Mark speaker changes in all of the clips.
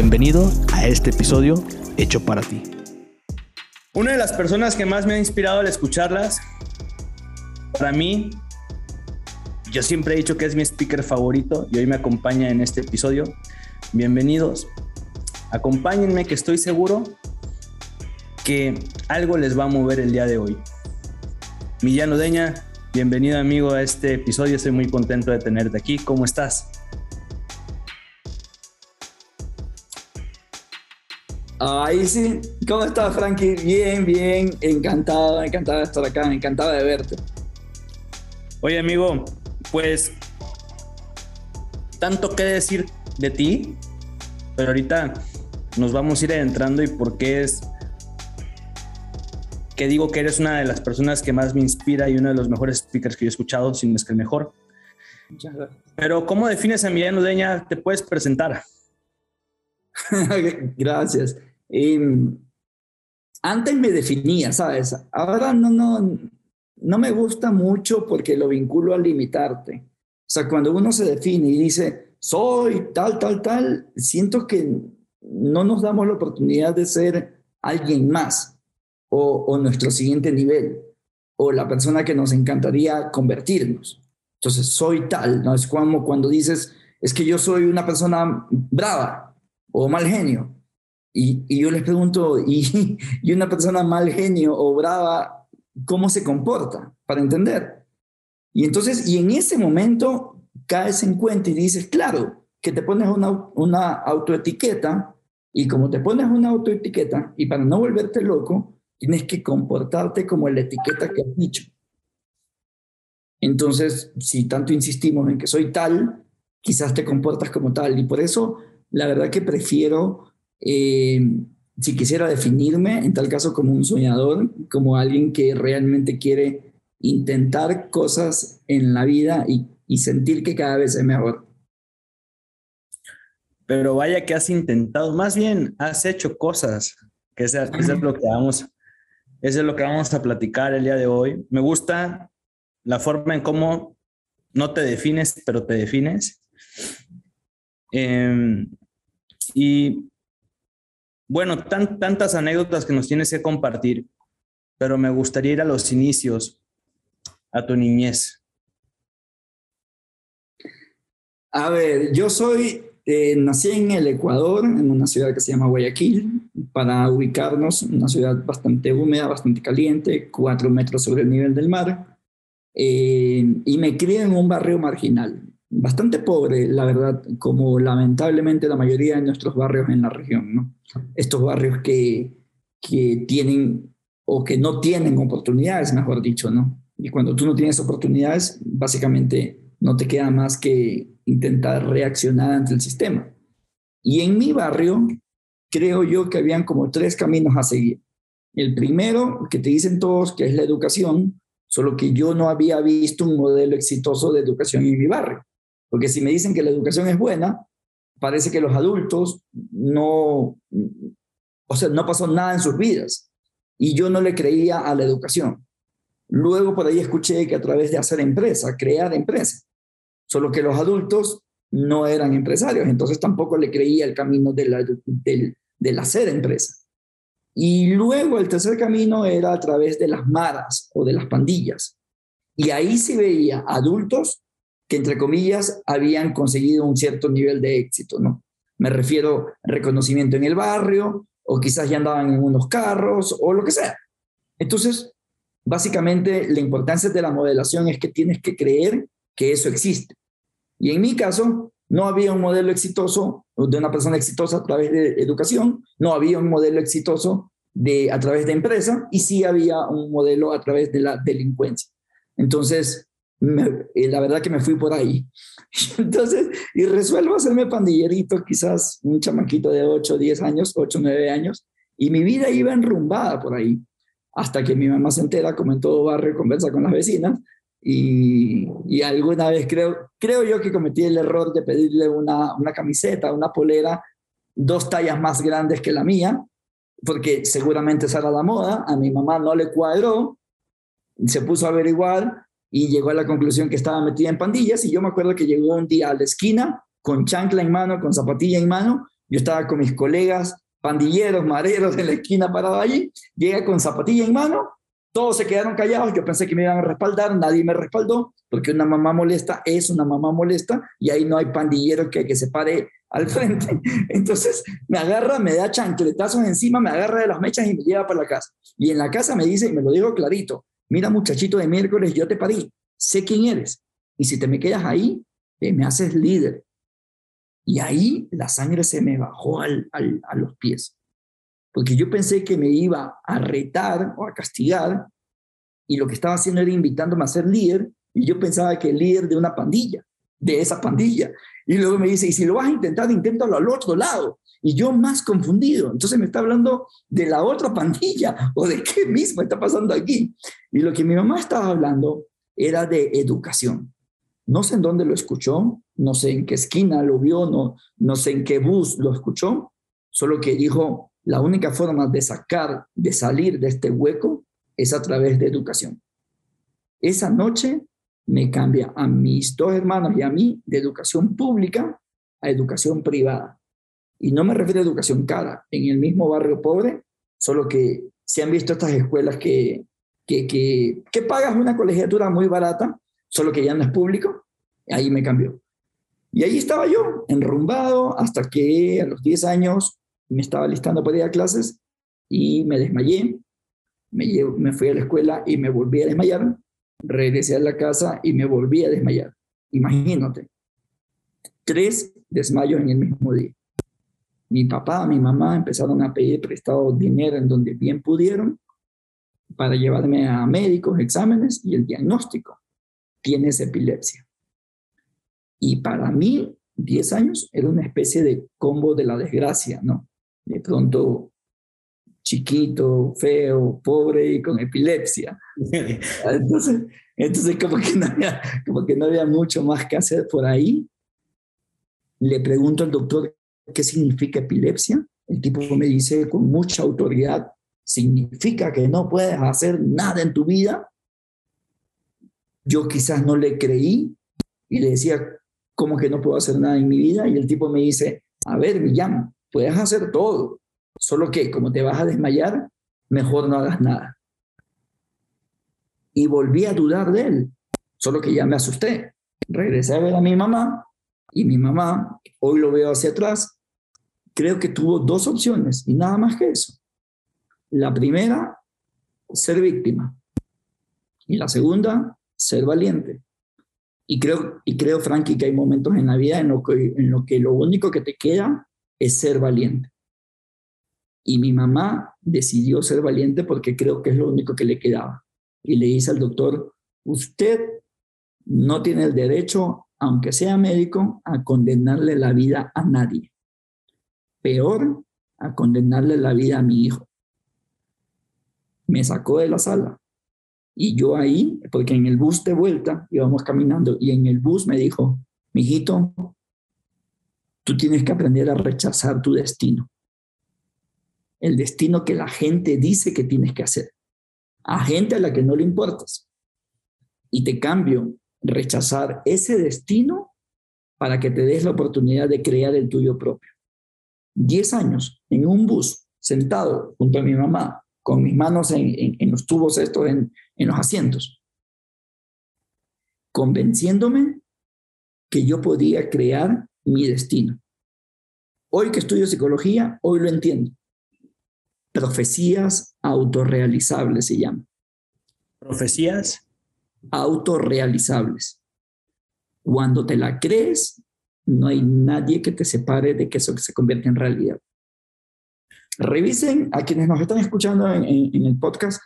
Speaker 1: Bienvenido a este episodio hecho para ti.
Speaker 2: Una de las personas que más me ha inspirado al escucharlas, para mí, yo siempre he dicho que es mi speaker favorito y hoy me acompaña en este episodio. Bienvenidos. Acompáñenme que estoy seguro que algo les va a mover el día de hoy. Millán Udeña, bienvenido amigo a este episodio. Estoy muy contento de tenerte aquí. ¿Cómo estás?
Speaker 3: Ahí sí. ¿Cómo estás, Frankie? Bien, bien. Encantado, encantado de estar acá. Encantado de verte.
Speaker 2: Oye, amigo, pues tanto que decir de ti, pero ahorita nos vamos a ir adentrando y por qué es que digo que eres una de las personas que más me inspira y uno de los mejores speakers que yo he escuchado, sin es que el mejor. Pero ¿cómo defines a Millán Udeña? ¿Te puedes presentar?
Speaker 3: gracias. Em, antes me definía, ¿sabes? Ahora no, no, no me gusta mucho porque lo vinculo a limitarte. O sea, cuando uno se define y dice, soy tal, tal, tal, siento que no nos damos la oportunidad de ser alguien más o, o nuestro siguiente nivel o la persona que nos encantaría convertirnos. Entonces, soy tal, ¿no? Es como cuando dices, es que yo soy una persona brava o mal genio. Y, yo les pregunto, ¿y, ¿y una persona mal genio o brava, cómo se comporta? Para entender. Y entonces, y en ese momento caes en cuenta y dices, claro, que te pones una, una autoetiqueta y como te pones una autoetiqueta y para no volverte loco, tienes que comportarte como la etiqueta que has dicho. Entonces, si tanto insistimos en que soy tal, quizás te comportas como tal. Y por eso, la verdad que prefiero eh, si quisiera definirme, en tal caso como un soñador, como alguien que realmente quiere intentar cosas en la vida y, sentir que cada vez es mejor.
Speaker 2: Pero vaya que has intentado, más bien has hecho cosas, que es, es lo que vamos, es lo que vamos a platicar el día de hoy. Me gusta la forma en cómo no te defines, pero te defines. Em, y bueno, tantas anécdotas que nos tienes que compartir, pero me gustaría ir a los inicios, a tu niñez.
Speaker 3: A ver, yo soy, eh, nací en el Ecuador, en una ciudad que se llama Guayaquil, para ubicarnos, una ciudad bastante húmeda, bastante caliente, cuatro metros sobre el nivel del mar, eh, y me crié en un barrio marginal bastante pobre, la verdad, como lamentablemente la mayoría de nuestros barrios en la región, ¿no? Estos barrios que, que tienen o que no tienen oportunidades, mejor dicho, ¿no? Y cuando tú no tienes oportunidades, básicamente no te queda más que intentar reaccionar ante el sistema. Y en mi barrio, creo yo que habían como tres caminos a seguir. El primero, que te dicen todos, que es la educación, solo que yo no había visto un modelo exitoso de educación en mi barrio. Porque si me dicen que la educación es buena, parece que los adultos no, o sea, no pasó nada en sus vidas. Y yo no le creía a la educación. Luego por ahí escuché que a través de hacer empresa, crear empresa, solo que los adultos no eran empresarios, entonces tampoco le creía el camino de la, del, del hacer empresa. Y luego el tercer camino era a través de las maras o de las pandillas. Y ahí se veía adultos que entre comillas habían conseguido un cierto nivel de éxito, ¿no? Me refiero reconocimiento en el barrio, o quizás ya andaban en unos carros, o lo que sea. Entonces, básicamente la importancia de la modelación es que tienes que creer que eso existe. Y en mi caso, no había un modelo exitoso de una persona exitosa a través de educación, no había un modelo exitoso de, a través de empresa, y sí había un modelo a través de la delincuencia. Entonces, la verdad que me fui por ahí. Entonces, y resuelvo hacerme pandillerito, quizás un chamaquito de 8, 10 años, 8, 9 años, y mi vida iba enrumbada por ahí, hasta que mi mamá se entera, como en todo barrio, conversa con las vecinas, y, y alguna vez creo, creo yo que cometí el error de pedirle una, una camiseta, una polera, dos tallas más grandes que la mía, porque seguramente esa era la moda, a mi mamá no le cuadró, se puso a averiguar, y llegó a la conclusión que estaba metida en pandillas y yo me acuerdo que llegó un día a la esquina con chancla en mano, con zapatilla en mano Yo estaba con mis colegas, pandilleros, mareros en la esquina parado allí, llega con zapatilla en mano, todos se quedaron callados, yo pensé que me iban a respaldar, nadie me respaldó, porque una mamá molesta es una mamá molesta y ahí no hay pandillero que, que se pare al frente. Entonces me agarra, me da chancletazos encima, me agarra de las mechas y me lleva para la casa. Y en la casa me dice, y me lo dijo clarito, mira muchachito de miércoles, yo te parí, sé quién eres. Y si te me quedas ahí, me haces líder. Y ahí la sangre se me bajó al, a los pies. Porque yo pensé que me iba a retar o a castigar y lo que estaba haciendo era invitándome a ser líder y yo pensaba que el líder de una pandilla, de esa pandilla. Y luego me dice, y si lo vas a intentar, inténtalo al otro lado. Y yo más confundido. Entonces me está hablando de la otra pandilla o de qué mismo está pasando aquí. Y lo que mi mamá estaba hablando era de educación. No sé en dónde lo escuchó, no sé en qué esquina lo vio, no, no sé en qué bus lo escuchó, solo que dijo, la única forma de sacar, de salir de este hueco es a través de educación. Esa noche me cambia a mis dos hermanos y a mí de educación pública a educación privada. Y no me refiero a educación cara, en el mismo barrio pobre, solo que se han visto estas escuelas que, que, que, que pagas una colegiatura muy barata, solo que ya no es público, ahí me cambió. Y ahí estaba yo, enrumbado, hasta que a los 10 años me estaba listando para ir a clases y me desmayé. Me, me fui a la escuela y me volví a desmayar. Regresé a la casa y me volví a desmayar. Imagínate, tres desmayos en el mismo día. Mi papá, mi mamá empezaron a pedir prestado dinero en donde bien pudieron para llevarme a médicos, exámenes y el diagnóstico. Tienes epilepsia. Y para mí, 10 años era una especie de combo de la desgracia, ¿no? De pronto chiquito, feo, pobre y con epilepsia. Entonces, entonces como, que no había, como que no había mucho más que hacer por ahí. Le pregunto al doctor qué significa epilepsia. El tipo me dice con mucha autoridad, significa que no puedes hacer nada en tu vida. Yo quizás no le creí y le decía, ¿cómo que no puedo hacer nada en mi vida? Y el tipo me dice, a ver, Millán, puedes hacer todo, solo que como te vas a desmayar, mejor no hagas nada. Y volví a dudar de él, solo que ya me asusté. Regresé a ver a mi mamá y mi mamá, hoy lo veo hacia atrás, creo que tuvo dos opciones y nada más que eso. La primera, ser víctima. Y la segunda, ser valiente. Y creo, y creo, Frankie, que hay momentos en la vida en lo, que, en lo que lo único que te queda es ser valiente. Y mi mamá decidió ser valiente porque creo que es lo único que le quedaba. Y le dice al doctor, usted no tiene el derecho, aunque sea médico, a condenarle la vida a nadie. Peor, a condenarle la vida a mi hijo. Me sacó de la sala y yo ahí, porque en el bus de vuelta íbamos caminando y en el bus me dijo, mijito, tú tienes que aprender a rechazar tu destino. El destino que la gente dice que tienes que hacer. A gente a la que no le importas. Y te cambio, rechazar ese destino para que te des la oportunidad de crear el tuyo propio. Diez años en un bus, sentado junto a mi mamá, con mis manos en, los tubos estos, en, los asientos, convenciéndome que yo podía crear mi destino. Hoy que estudio psicología, hoy lo entiendo. Profecías autorrealizables se llaman.
Speaker 2: Profecías
Speaker 3: autorrealizables. Cuando te la crees, no hay nadie que te separe de que eso se convierte en realidad. Revisen a quienes nos están escuchando en, el podcast,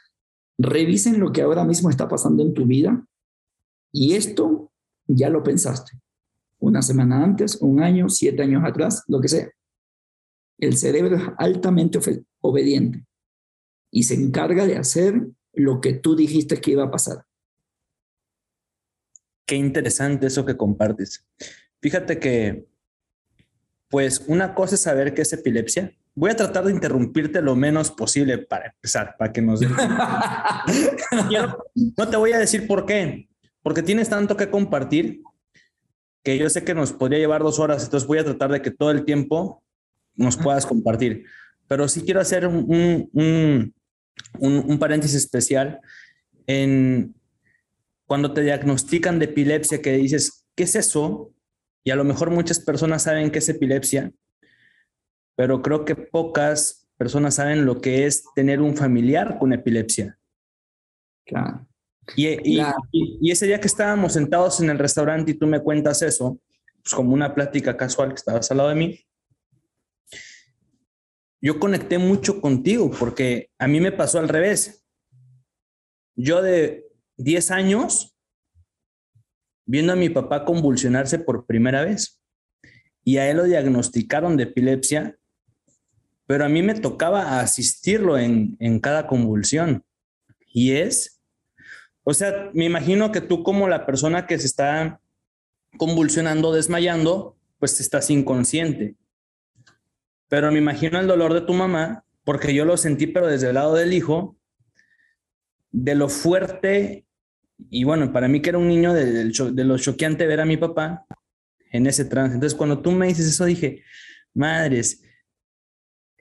Speaker 3: revisen lo que ahora mismo está pasando en tu vida y esto ya lo pensaste. Una semana antes, un año, siete años atrás, lo que sea. El cerebro es altamente obediente y se encarga de hacer lo que tú dijiste que iba a pasar.
Speaker 2: Qué interesante eso que compartes. Fíjate que, pues una cosa es saber que es epilepsia Voy a tratar de interrumpirte lo menos posible para empezar, para que nos... no te voy a decir por qué, porque tienes tanto que compartir que yo sé que nos podría llevar dos horas, entonces voy a tratar de que todo el tiempo nos puedas compartir. Pero sí quiero hacer un, un, un, paréntesis especial en cuando te diagnostican de epilepsia, que dices, ¿qué es eso? Y a lo mejor muchas personas saben qué es epilepsia, pero creo que pocas personas saben lo que es tener un familiar con epilepsia.
Speaker 3: Claro.
Speaker 2: Y, y, ese día que estábamos sentados en el restaurante y tú me cuentas eso, pues como una plática casual que estabas al lado de mí, yo conecté mucho contigo porque a mí me pasó al revés. Yo de 10 años viendo a mi papá convulsionarse por primera vez y a él lo diagnosticaron de epilepsia, pero a mí me tocaba asistirlo en, en cada convulsión. Y es, o sea, me imagino que tú como la persona que se está convulsionando, desmayando, pues estás inconsciente. Pero me imagino el dolor de tu mamá, porque yo lo sentí, pero desde el lado del hijo, de lo fuerte, y bueno, para mí que era un niño de, de lo choqueante ver a mi papá en ese trance. Entonces, cuando tú me dices eso, dije, madres,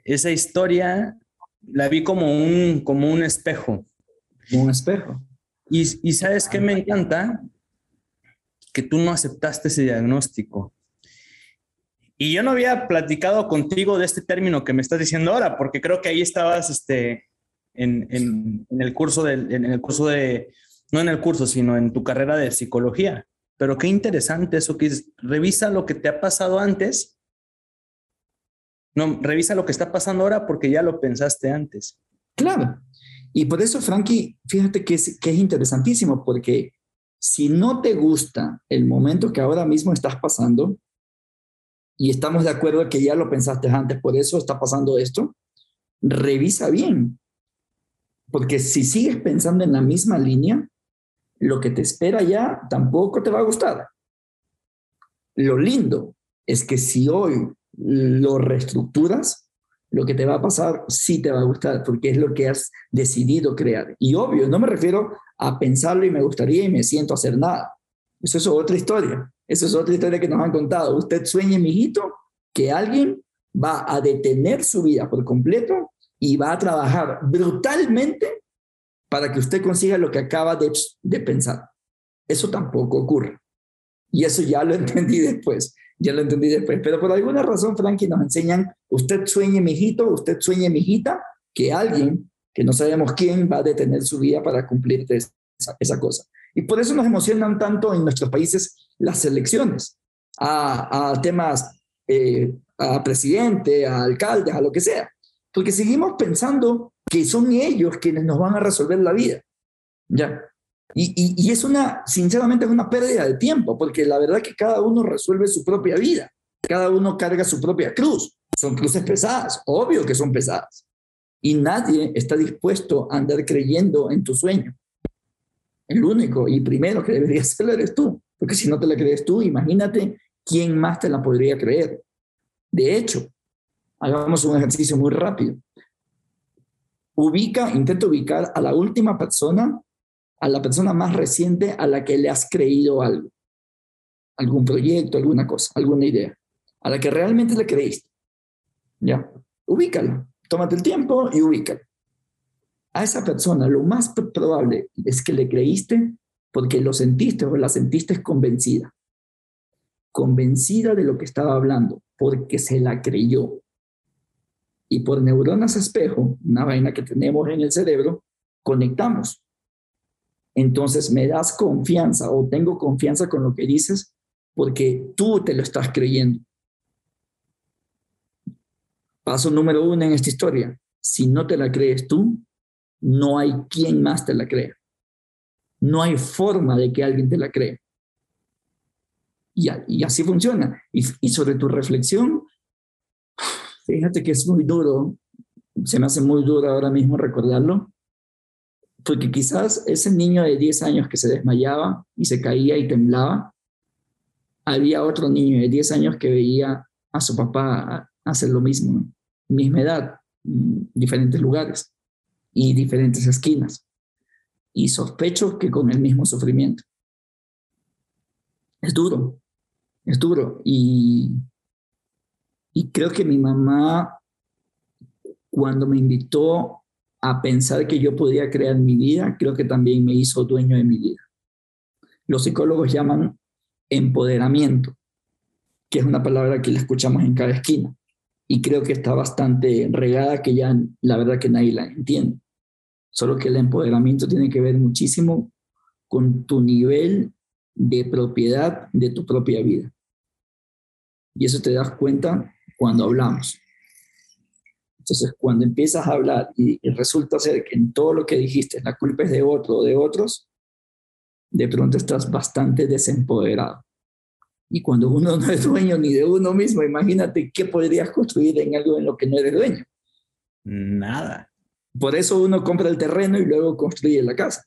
Speaker 2: esa historia la vi como un, como un espejo.
Speaker 3: Un espejo.
Speaker 2: Y, y sabes qué me encanta? Que tú no aceptaste ese diagnóstico. Y yo no había platicado contigo de este término que me estás diciendo ahora, porque creo que ahí estabas este, en, en, en el curso de, en el curso de, no en el curso, sino en tu carrera de psicología. Pero qué interesante eso que dices. Revisa lo que te ha pasado antes. No, revisa lo que está pasando ahora porque ya lo pensaste antes.
Speaker 3: Claro. Y por eso, Frankie, fíjate que es, que es interesantísimo, porque si no te gusta el momento que ahora mismo estás pasando, y estamos de acuerdo que ya lo pensaste antes, por eso está pasando esto, revisa bien. Porque si sigues pensando en la misma línea, lo que te espera ya tampoco te va a gustar. Lo lindo es que si hoy lo reestructuras, lo que te va a pasar sí te va a gustar, porque es lo que has decidido crear. Y obvio, no me refiero a pensarlo y me gustaría y me siento hacer nada. Eso es otra historia. Eso es otra historia que nos han contado. Usted sueñe, mijito, que alguien va a detener su vida por completo y va a trabajar brutalmente para que usted consiga lo que acaba de, pensar. Eso tampoco ocurre. Y eso ya lo entendí después, ya lo entendí después. Pero por alguna razón, Frankie, nos enseñan, usted sueñe, mijito, usted sueñe, mijita, que alguien, que no sabemos quién, va a detener su vida para cumplir esa, esa cosa. Y por eso nos emocionan tanto en nuestros países las elecciones, a, temas, eh, a presidente, a alcaldes, a lo que sea. Porque seguimos pensando que son ellos quienes nos van a resolver la vida. ¿Ya? Y, y, es una, sinceramente, es una pérdida de tiempo, porque la verdad es que cada uno resuelve su propia vida, cada uno carga su propia cruz. Son cruces pesadas, obvio que son pesadas. Y nadie está dispuesto a andar creyendo en tu sueño. El único y primero que debería hacerlo eres tú, porque si no te la crees tú, imagínate quién más te la podría creer. De hecho, hagamos un ejercicio muy rápido ubica, intenta ubicar a la última persona, a la persona más reciente a la que le has creído algo, algún proyecto, alguna cosa, alguna idea, a la que realmente le creíste. Ya, ubícala, tómate el tiempo y ubícala. A esa persona lo más probable es que le creíste porque lo sentiste o la sentiste convencida. Convencida de lo que estaba hablando, porque se la creyó y por neuronas espejo, una vaina que tenemos en el cerebro, conectamos. Entonces me das confianza o tengo confianza con lo que dices porque tú te lo estás creyendo. Paso número uno en esta historia. Si no te la crees tú, no hay quien más te la crea. No hay forma de que alguien te la crea. Y, y así funciona. Y, y sobre tu reflexión, Fíjate que es muy duro, se me hace muy duro ahora mismo recordarlo, porque quizás ese niño de 10 años que se desmayaba y se caía y temblaba, había otro niño de 10 años que veía a su papá hacer lo mismo, misma edad, mm, diferentes lugares y diferentes esquinas. Y sospecho que con el mismo sufrimiento. Es duro, es duro. Y Y creo que mi mamá, cuando me invitó a pensar que yo podía crear mi vida, creo que también me hizo dueño de mi vida. Los psicólogos llaman empoderamiento, que es una palabra que la escuchamos en cada esquina. Y creo que está bastante regada, que ya la verdad que nadie la entiende. Solo que el empoderamiento tiene que ver muchísimo con tu nivel de propiedad de tu propia vida. Y eso te das cuenta cuando hablamos. Entonces, cuando empiezas a hablar y, resulta ser que en todo lo que dijiste la culpa es de otro o de otros, de pronto estás bastante desempoderado. Y cuando uno no es dueño ni de uno mismo, imagínate qué podrías construir en algo en lo que no eres dueño.
Speaker 2: Nada.
Speaker 3: Por eso uno compra el terreno y luego construye la casa.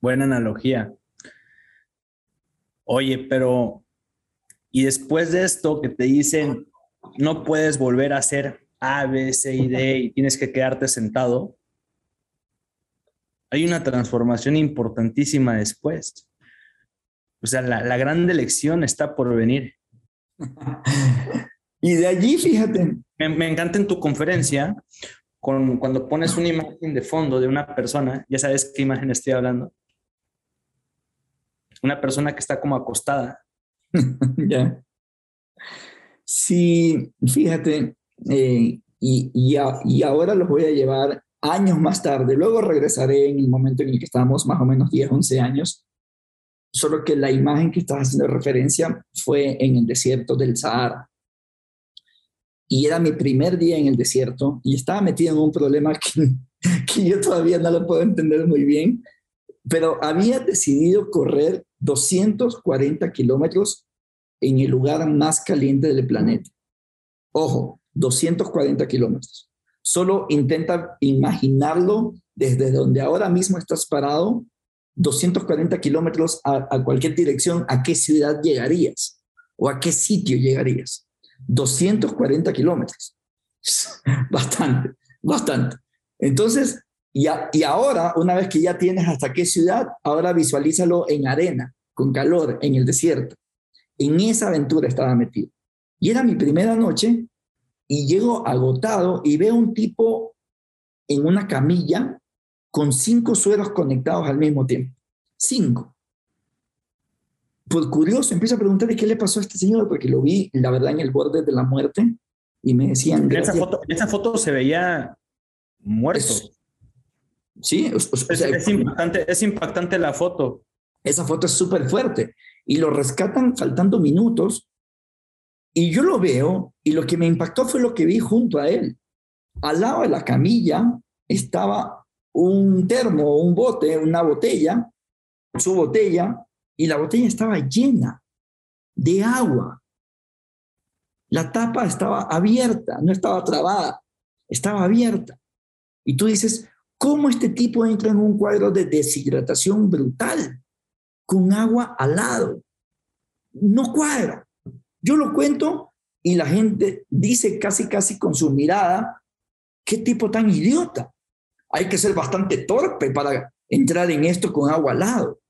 Speaker 2: Buena analogía. Oye, pero y después de esto que te dicen, no puedes volver a hacer A, B, C y D y tienes que quedarte sentado, hay una transformación importantísima después. O sea, la, la gran elección está por venir.
Speaker 3: y de allí, fíjate.
Speaker 2: Me, me, encanta en tu conferencia, con, cuando pones una imagen de fondo de una persona, ya sabes qué imagen estoy hablando. Una persona que está como acostada
Speaker 3: ya. Sí, fíjate, eh, y, y, ahora los voy a llevar años más tarde. Luego regresaré en el momento en el que estábamos, más o menos 10, 11 años. Solo que la imagen que estás haciendo referencia fue en el desierto del Sahara. Y era mi primer día en el desierto y estaba metido en un problema que, que yo todavía no lo puedo entender muy bien, pero había decidido correr 240 kilómetros en el lugar más caliente del planeta. Ojo, 240 kilómetros. Solo intenta imaginarlo desde donde ahora mismo estás parado, 240 kilómetros a, a, cualquier dirección, ¿a qué ciudad llegarías? ¿O a qué sitio llegarías? 240 kilómetros. bastante, bastante. Entonces, y, y ahora, una vez que ya tienes hasta qué ciudad, ahora visualízalo en arena, con calor, en el desierto. En esa aventura estaba metido. Y era mi primera noche y llego agotado y veo un tipo en una camilla con cinco sueros conectados al mismo tiempo. Cinco. Por curioso, empiezo a preguntarle qué le pasó a este señor, porque lo vi, la verdad, en el borde de la muerte y me decían...
Speaker 2: En esa foto, esa foto se veía muerto.
Speaker 3: sí,
Speaker 2: es, impactante, es impactante la foto.
Speaker 3: Esa foto es súper fuerte y lo rescatan faltando minutos. Y yo lo veo y lo que me impactó fue lo que vi junto a él. Al lado de la camilla estaba un termo, un bote, una botella, su botella, y la botella estaba llena de agua. La tapa estaba abierta, no estaba trabada, estaba abierta. Y tú dices, ¿cómo este tipo entra en un cuadro de deshidratación brutal? con agua al lado. No cuadra. Yo lo cuento y la gente dice casi, casi con su mirada, qué tipo tan idiota. Hay que ser bastante torpe para entrar en esto con agua al lado.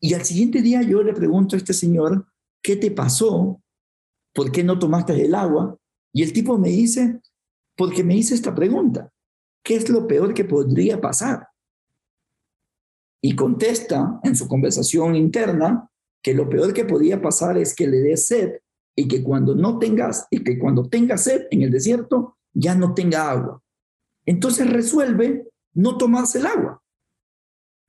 Speaker 3: Y al siguiente día yo le pregunto a este señor, ¿qué te pasó? ¿Por qué no tomaste el agua? Y el tipo me dice, porque me hice esta pregunta, ¿qué es lo peor que podría pasar? y contesta en su conversación interna que lo peor que podía pasar es que le dé sed y que cuando no tengas y que cuando tenga sed en el desierto ya no tenga agua. Entonces resuelve no tomarse el agua.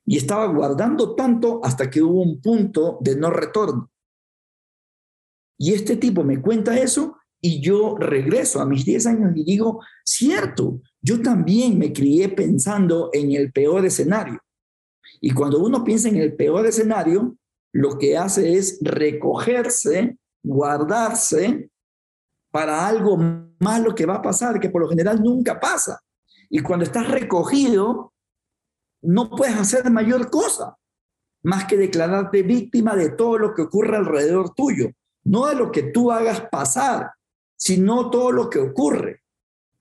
Speaker 3: Y estaba guardando tanto hasta que hubo un punto de no retorno. Y este tipo me cuenta eso y yo regreso a mis 10 años y digo, cierto, yo también me crié pensando en el peor escenario. Y cuando uno piensa en el peor escenario, lo que hace es recogerse, guardarse para algo malo que va a pasar, que por lo general nunca pasa. Y cuando estás recogido, no puedes hacer mayor cosa más que declararte víctima de todo lo que ocurre alrededor tuyo, no de lo que tú hagas pasar, sino todo lo que ocurre.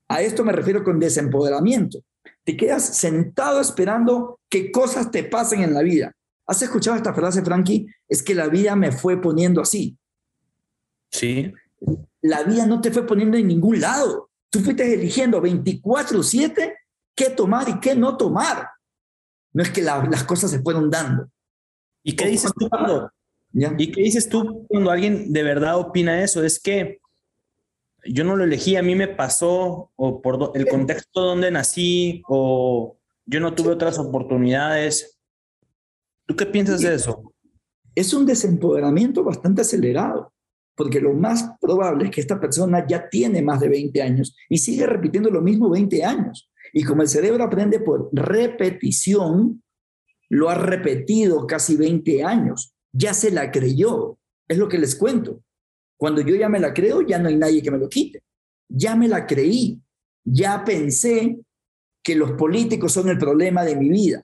Speaker 3: A esto me refiero con desempoderamiento te quedas sentado esperando que cosas te pasen en la vida. ¿Has escuchado esta frase, Frankie? Es que la vida me fue poniendo así.
Speaker 2: Sí.
Speaker 3: La vida no te fue poniendo en ningún lado. Tú fuiste eligiendo 24/7 qué tomar y qué no tomar. No es que las cosas se fueron dando.
Speaker 2: ¿Y qué dices tú cuando? ¿Y qué dices tú cuando alguien de verdad opina eso? Es que yo no lo elegí, a mí me pasó, o por el contexto donde nací, o yo no tuve otras oportunidades. ¿Tú qué piensas de eso?
Speaker 3: Es un desempoderamiento bastante acelerado, porque lo más probable es que esta persona ya tiene más de 20 años y sigue repitiendo lo mismo 20 años. Y como el cerebro aprende por repetición, lo ha repetido casi 20 años, ya se la creyó. Es lo que les cuento. Cuando yo ya me la creo, ya no hay nadie que me lo quite. Ya me la creí. Ya pensé que los políticos son el problema de mi vida,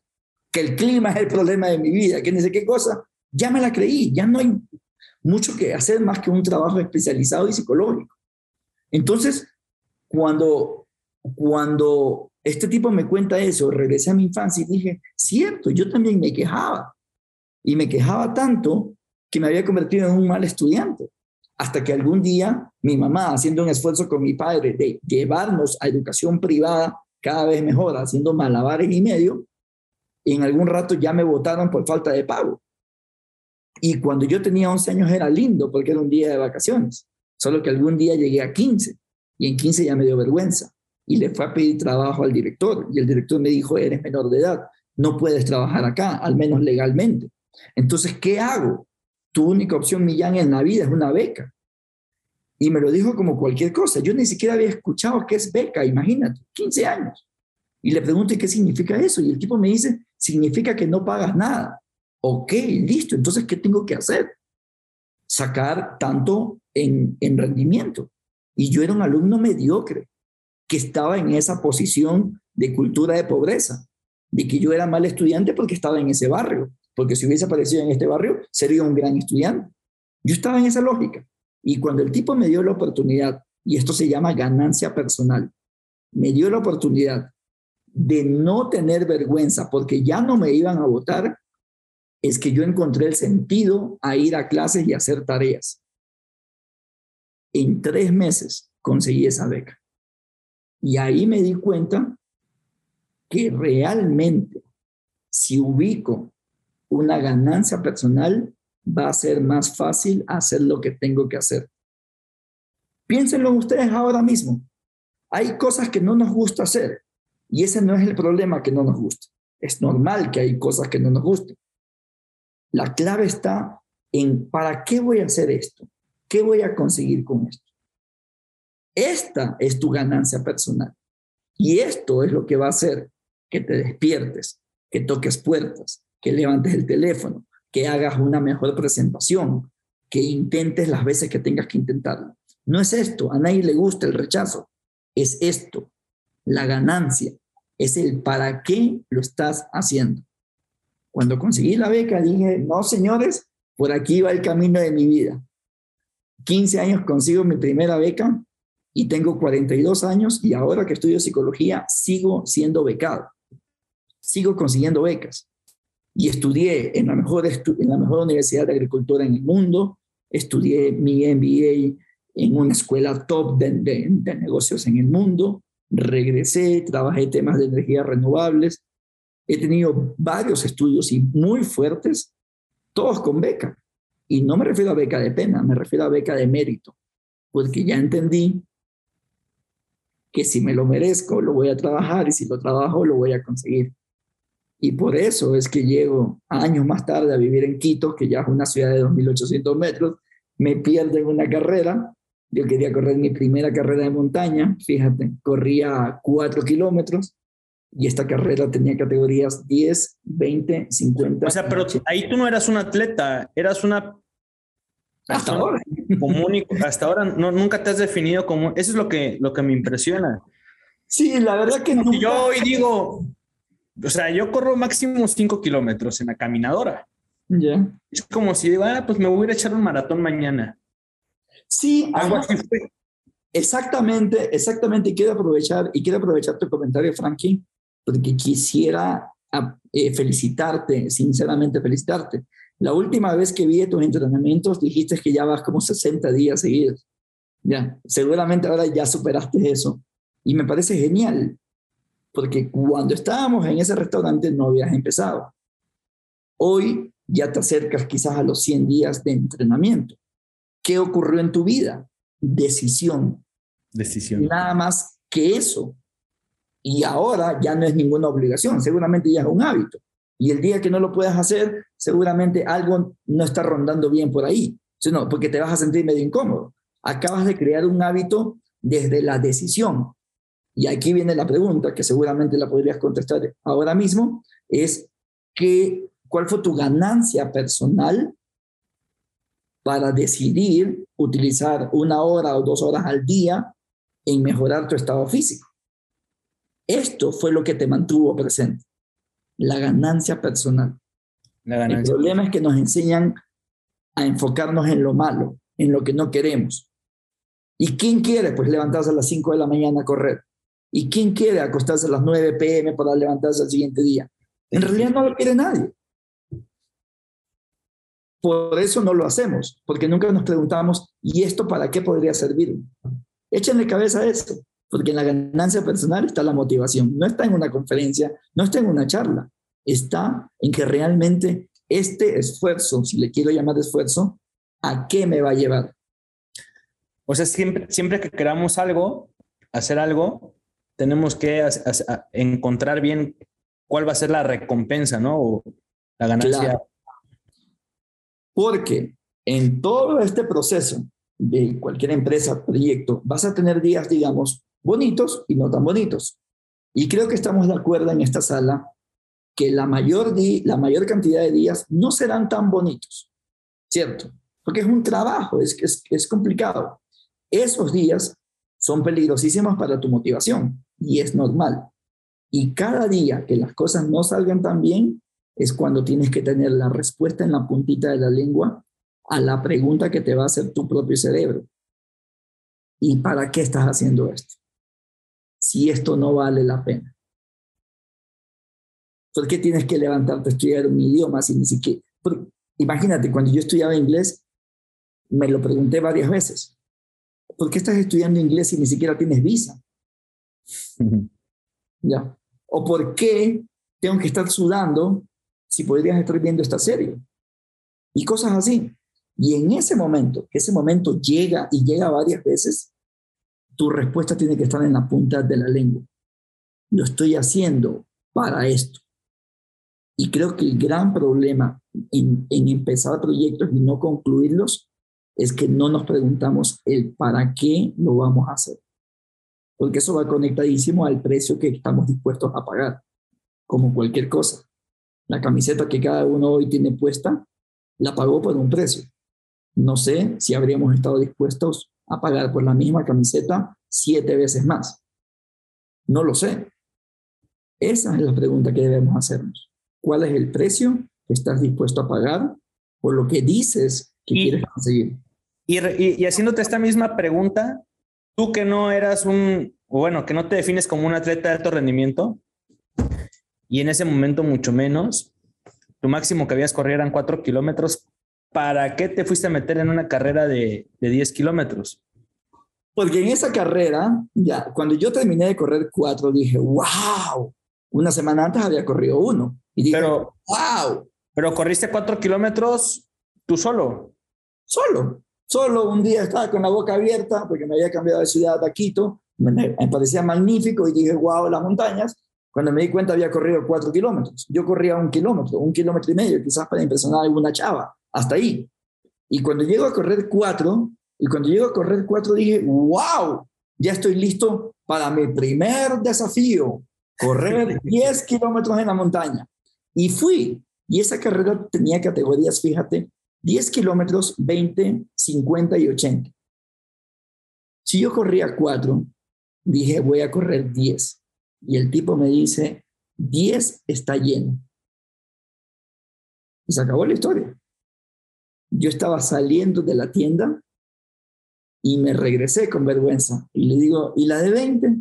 Speaker 3: que el clima es el problema de mi vida, que no sé qué cosa. Ya me la creí. Ya no hay mucho que hacer más que un trabajo especializado y psicológico. Entonces, cuando, cuando este tipo me cuenta eso, regresé a mi infancia y dije, cierto, yo también me quejaba. Y me quejaba tanto que me había convertido en un mal estudiante hasta que algún día mi mamá, haciendo un esfuerzo con mi padre de llevarnos a educación privada cada vez mejor, haciendo malabares y medio, en algún rato ya me votaron por falta de pago. Y cuando yo tenía 11 años era lindo porque era un día de vacaciones, solo que algún día llegué a 15 y en 15 ya me dio vergüenza y le fue a pedir trabajo al director y el director me dijo, eres menor de edad, no puedes trabajar acá, al menos legalmente. Entonces, ¿qué hago? tu única opción, Millán, en la vida es una beca. Y me lo dijo como cualquier cosa. Yo ni siquiera había escuchado qué es beca, imagínate, 15 años. Y le pregunté qué significa eso. Y el tipo me dice, significa que no pagas nada. Ok, listo. Entonces, ¿qué tengo que hacer? Sacar tanto en, en rendimiento. Y yo era un alumno mediocre que estaba en esa posición de cultura de pobreza, de que yo era mal estudiante porque estaba en ese barrio, porque si hubiese aparecido en este barrio, sería un gran estudiante. Yo estaba en esa lógica. Y cuando el tipo me dio la oportunidad, y esto se llama ganancia personal, me dio la oportunidad de no tener vergüenza porque ya no me iban a votar, es que yo encontré el sentido a ir a clases y hacer tareas. En tres meses conseguí esa beca. Y ahí me di cuenta que realmente si ubico una ganancia personal, va a ser más fácil hacer lo que tengo que hacer. Piénsenlo ustedes ahora mismo. Hay cosas que no nos gusta hacer y ese no es el problema que no nos gusta. Es normal que hay cosas que no nos gusten. La clave está en ¿para qué voy a hacer esto? ¿Qué voy a conseguir con esto? Esta es tu ganancia personal. Y esto es lo que va a hacer que te despiertes, que toques puertas, que levantes el teléfono, que hagas una mejor presentación, que intentes las veces que tengas que intentarlo. No es esto, a nadie le gusta el rechazo, es esto, la ganancia, es el para qué lo estás haciendo. Cuando conseguí la beca dije, no señores, por aquí va el camino de mi vida. 15 años consigo mi primera beca y tengo 42 años y ahora que estudio psicología sigo siendo becado. Sigo consiguiendo becas y estudié en la mejor, en la mejor universidad de agricultura en el mundo, estudié mi MBA en una escuela top de, de, negocios en el mundo, regresé, trabajé temas de energías renovables, he tenido varios estudios y muy fuertes, todos con beca. Y no me refiero a beca de pena, me refiero a beca de mérito, porque ya entendí que si me lo merezco, lo voy a trabajar y si lo trabajo, lo voy a conseguir. Y por eso es que llego años más tarde a vivir en Quito, que ya es una ciudad de 2.800 metros, me pierdo en una carrera. Yo quería correr mi primera carrera de montaña, fíjate, corría 4 kilómetros y esta carrera tenía categorías 10, 20, 50.
Speaker 2: O sea, pero ahí tú no eras un atleta, eras una...
Speaker 3: Hasta ahora.
Speaker 2: Común hasta ahora no, nunca te has definido como... Eso es lo que, lo que me impresiona.
Speaker 3: Sí, la verdad que no.
Speaker 2: Yo hoy digo, o sea, yo corro máximo 5 kilómetros en la caminadora.
Speaker 3: Ya.
Speaker 2: Es como si digo, ah, pues me voy a echar un maratón mañana.
Speaker 3: Sí, algo así Exactamente, exactamente. Y quiero aprovechar, y quiero aprovechar tu comentario, Frankie, porque quisiera ah, eh, felicitarte, sinceramente felicitarte. La última vez que vi tus entrenamientos dijiste que ya vas como 60 días seguidos. Ya, seguramente ahora ya superaste eso. Y me parece genial, porque cuando estábamos en ese restaurante no habías empezado. Hoy ya te acercas quizás a los 100 días de entrenamiento. ¿Qué ocurrió en tu vida? Decisión.
Speaker 2: Decisión.
Speaker 3: Nada más que eso. Y ahora ya no es ninguna obligación, seguramente ya es un hábito. Y el día que no lo puedas hacer, seguramente algo no está rondando bien por ahí, sino porque te vas a sentir medio incómodo. Acabas de crear un hábito desde la decisión. Y aquí viene la pregunta, que seguramente la podrías contestar ahora mismo, es que, ¿cuál fue tu ganancia personal para decidir utilizar una hora o dos horas al día en mejorar tu estado físico? Esto fue lo que te mantuvo presente, la ganancia personal. El problema es que nos enseñan a enfocarnos en lo malo, en lo que no queremos. ¿Y quién quiere? Pues levantarse a las 5 de la mañana a correr. ¿Y quién quiere acostarse a las 9 pm para levantarse al siguiente día? En realidad no lo quiere nadie. Por eso no lo hacemos, porque nunca nos preguntamos, ¿y esto para qué podría servir? Échenle cabeza a eso, porque en la ganancia personal está la motivación. No está en una conferencia, no está en una charla, está en que realmente este esfuerzo, si le quiero llamar esfuerzo, ¿a qué me va a llevar?
Speaker 2: O sea, siempre, siempre que queramos algo, hacer algo, tenemos que encontrar bien cuál va a ser la recompensa, ¿no? O la ganancia.
Speaker 3: Porque en todo este proceso de cualquier empresa, proyecto, vas a tener días, digamos, bonitos y no tan bonitos. Y creo que estamos de acuerdo en esta sala que la mayor, la mayor cantidad de días no serán tan bonitos, ¿cierto? Porque es un trabajo, es, es, es complicado. Esos días son peligrosísimos para tu motivación y es normal. Y cada día que las cosas no salgan tan bien es cuando tienes que tener la respuesta en la puntita de la lengua a la pregunta que te va a hacer tu propio cerebro. ¿Y para qué estás haciendo esto? Si esto no vale la pena. ¿Por qué tienes que levantarte a estudiar un idioma si ni siquiera... imagínate, cuando yo estudiaba inglés, me lo pregunté varias veces. ¿Por qué estás estudiando inglés si ni siquiera tienes visa? ¿Ya? ¿O por qué tengo que estar sudando si podrías estar viendo esta serie? Y cosas así. Y en ese momento, que ese momento llega y llega varias veces, tu respuesta tiene que estar en la punta de la lengua. Lo estoy haciendo para esto. Y creo que el gran problema en, empezar proyectos y no concluirlos es que no nos preguntamos el para qué lo vamos a hacer. Porque eso va conectadísimo al precio que estamos dispuestos a pagar, como cualquier cosa. La camiseta que cada uno hoy tiene puesta, la pagó por un precio. No sé si habríamos estado dispuestos a pagar por la misma camiseta siete veces más. No lo sé. Esa es la pregunta que debemos hacernos cuál es el precio que estás dispuesto a pagar por lo que dices que quieres conseguir.
Speaker 2: Y, y, haciéndote esta misma pregunta, tú que no eras un, bueno, que no te defines como un atleta de alto rendimiento, y en ese momento mucho menos, tu máximo que habías corrido eran cuatro kilómetros, ¿para qué te fuiste a meter en una carrera de, de 10 kilómetros?
Speaker 3: Porque en esa carrera, ya, cuando yo terminé de correr cuatro, dije, wow, una semana antes había corrido uno. Y
Speaker 2: pero, wow. Pero corriste cuatro kilómetros tú solo.
Speaker 3: Solo. Solo un día estaba con la boca abierta porque me había cambiado de ciudad a Quito. Me, parecía magnífico y dije, wow, las montañas. Cuando me di cuenta había corrido cuatro kilómetros. Yo corría un kilómetro, un kilómetro y medio, quizás para impresionar a alguna chava. Hasta ahí. Y cuando llego a correr cuatro, y cuando llego a correr cuatro dije, wow, ya estoy listo para mi primer desafío, correr 10 kilómetros en la montaña. Y fui. Y esa carrera tenía categorías, fíjate, 10 kilómetros, 20, 50 y 80. Si yo corría 4, dije, voy a correr 10. Y el tipo me dice, 10 está lleno. Y se acabó la historia. Yo estaba saliendo de la tienda y me regresé con vergüenza. Y le digo, ¿y la de 20?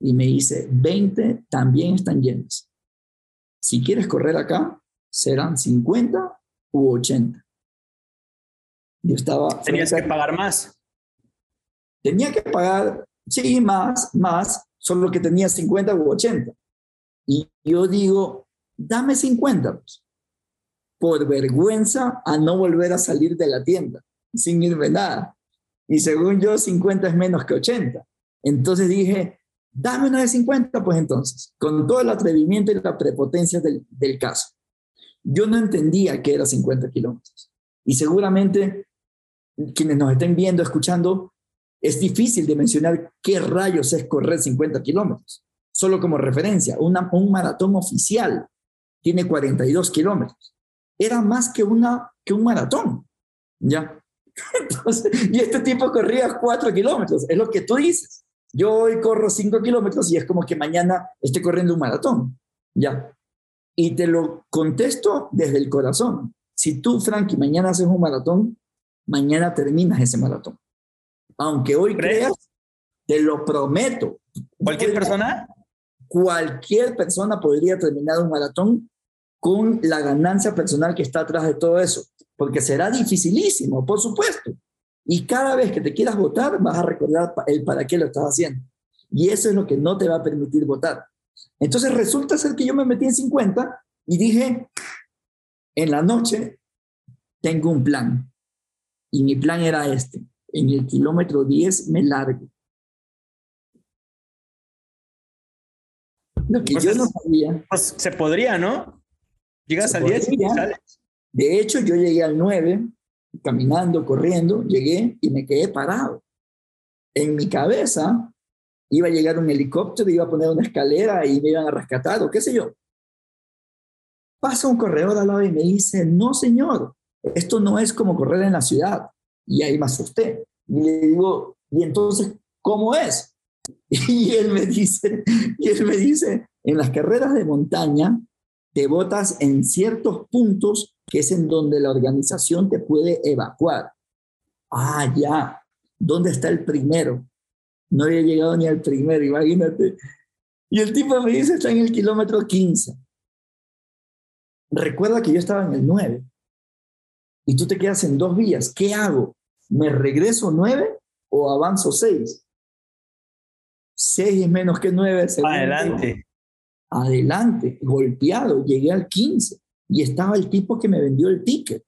Speaker 3: Y me dice, 20 también están llenos. Si quieres correr acá, serán 50 u 80. Yo estaba...
Speaker 2: Tenías que pagar más.
Speaker 3: Tenía que pagar, sí, más, más, solo que tenía 50 u 80. Y yo digo, dame 50, pues, por vergüenza a no volver a salir de la tienda, sin irme nada. Y según yo, 50 es menos que 80. Entonces dije, dame una de 50, pues entonces, con todo el atrevimiento y la prepotencia del, del caso. Yo no entendía que era 50 kilómetros. Y seguramente quienes nos estén viendo, escuchando, es difícil de mencionar qué rayos es correr 50 kilómetros. Solo como referencia, un maratón oficial tiene 42 kilómetros. Era más que, una, que un maratón. ¿Ya? y este tipo corría 4 kilómetros, es lo que tú dices. Yo hoy corro 5 kilómetros y es como que mañana esté corriendo un maratón. ¿Ya? Y te lo contesto desde el corazón. Si tú, Frankie, mañana haces un maratón, mañana terminas ese maratón. Aunque hoy creas, te lo prometo.
Speaker 2: ¿Cualquier persona?
Speaker 3: Cualquier persona podría terminar un maratón con la ganancia personal que está atrás de todo eso, porque será dificilísimo, por supuesto. Y cada vez que te quieras votar, vas a recordar el para qué lo estás haciendo. Y eso es lo que no te va a permitir votar. Entonces resulta ser que yo me metí en 50 y dije, en la noche tengo un plan. Y mi plan era este en el kilómetro 10 me largo.
Speaker 2: Lo que pues yo no sabía. Pues se podría, ¿no? Llegas al 10 y sales.
Speaker 3: De hecho, yo llegué al 9, caminando, corriendo, llegué y me quedé parado. En mi cabeza iba a llegar un helicóptero, iba a poner una escalera y me iban a rescatar o qué sé yo. Pasa un corredor al lado y me dice, no señor, esto no es como correr en la ciudad. Y ahí me asusté. Y le digo, ¿y entonces cómo es? Y él me dice, y él me dice, en las carreras de montaña te botas en ciertos puntos que es en donde la organización te puede evacuar. Ah, ya. ¿Dónde está el primero? No había llegado ni al primero, imagínate. Y el tipo me dice, está en el kilómetro 15. Recuerda que yo estaba en el 9 y tú te quedas en dos vías. ¿Qué hago? ¿Me regreso nueve o avanzo seis? Seis es menos que nueve.
Speaker 2: Adelante.
Speaker 3: Adelante, golpeado, llegué al 15 y estaba el tipo que me vendió el ticket.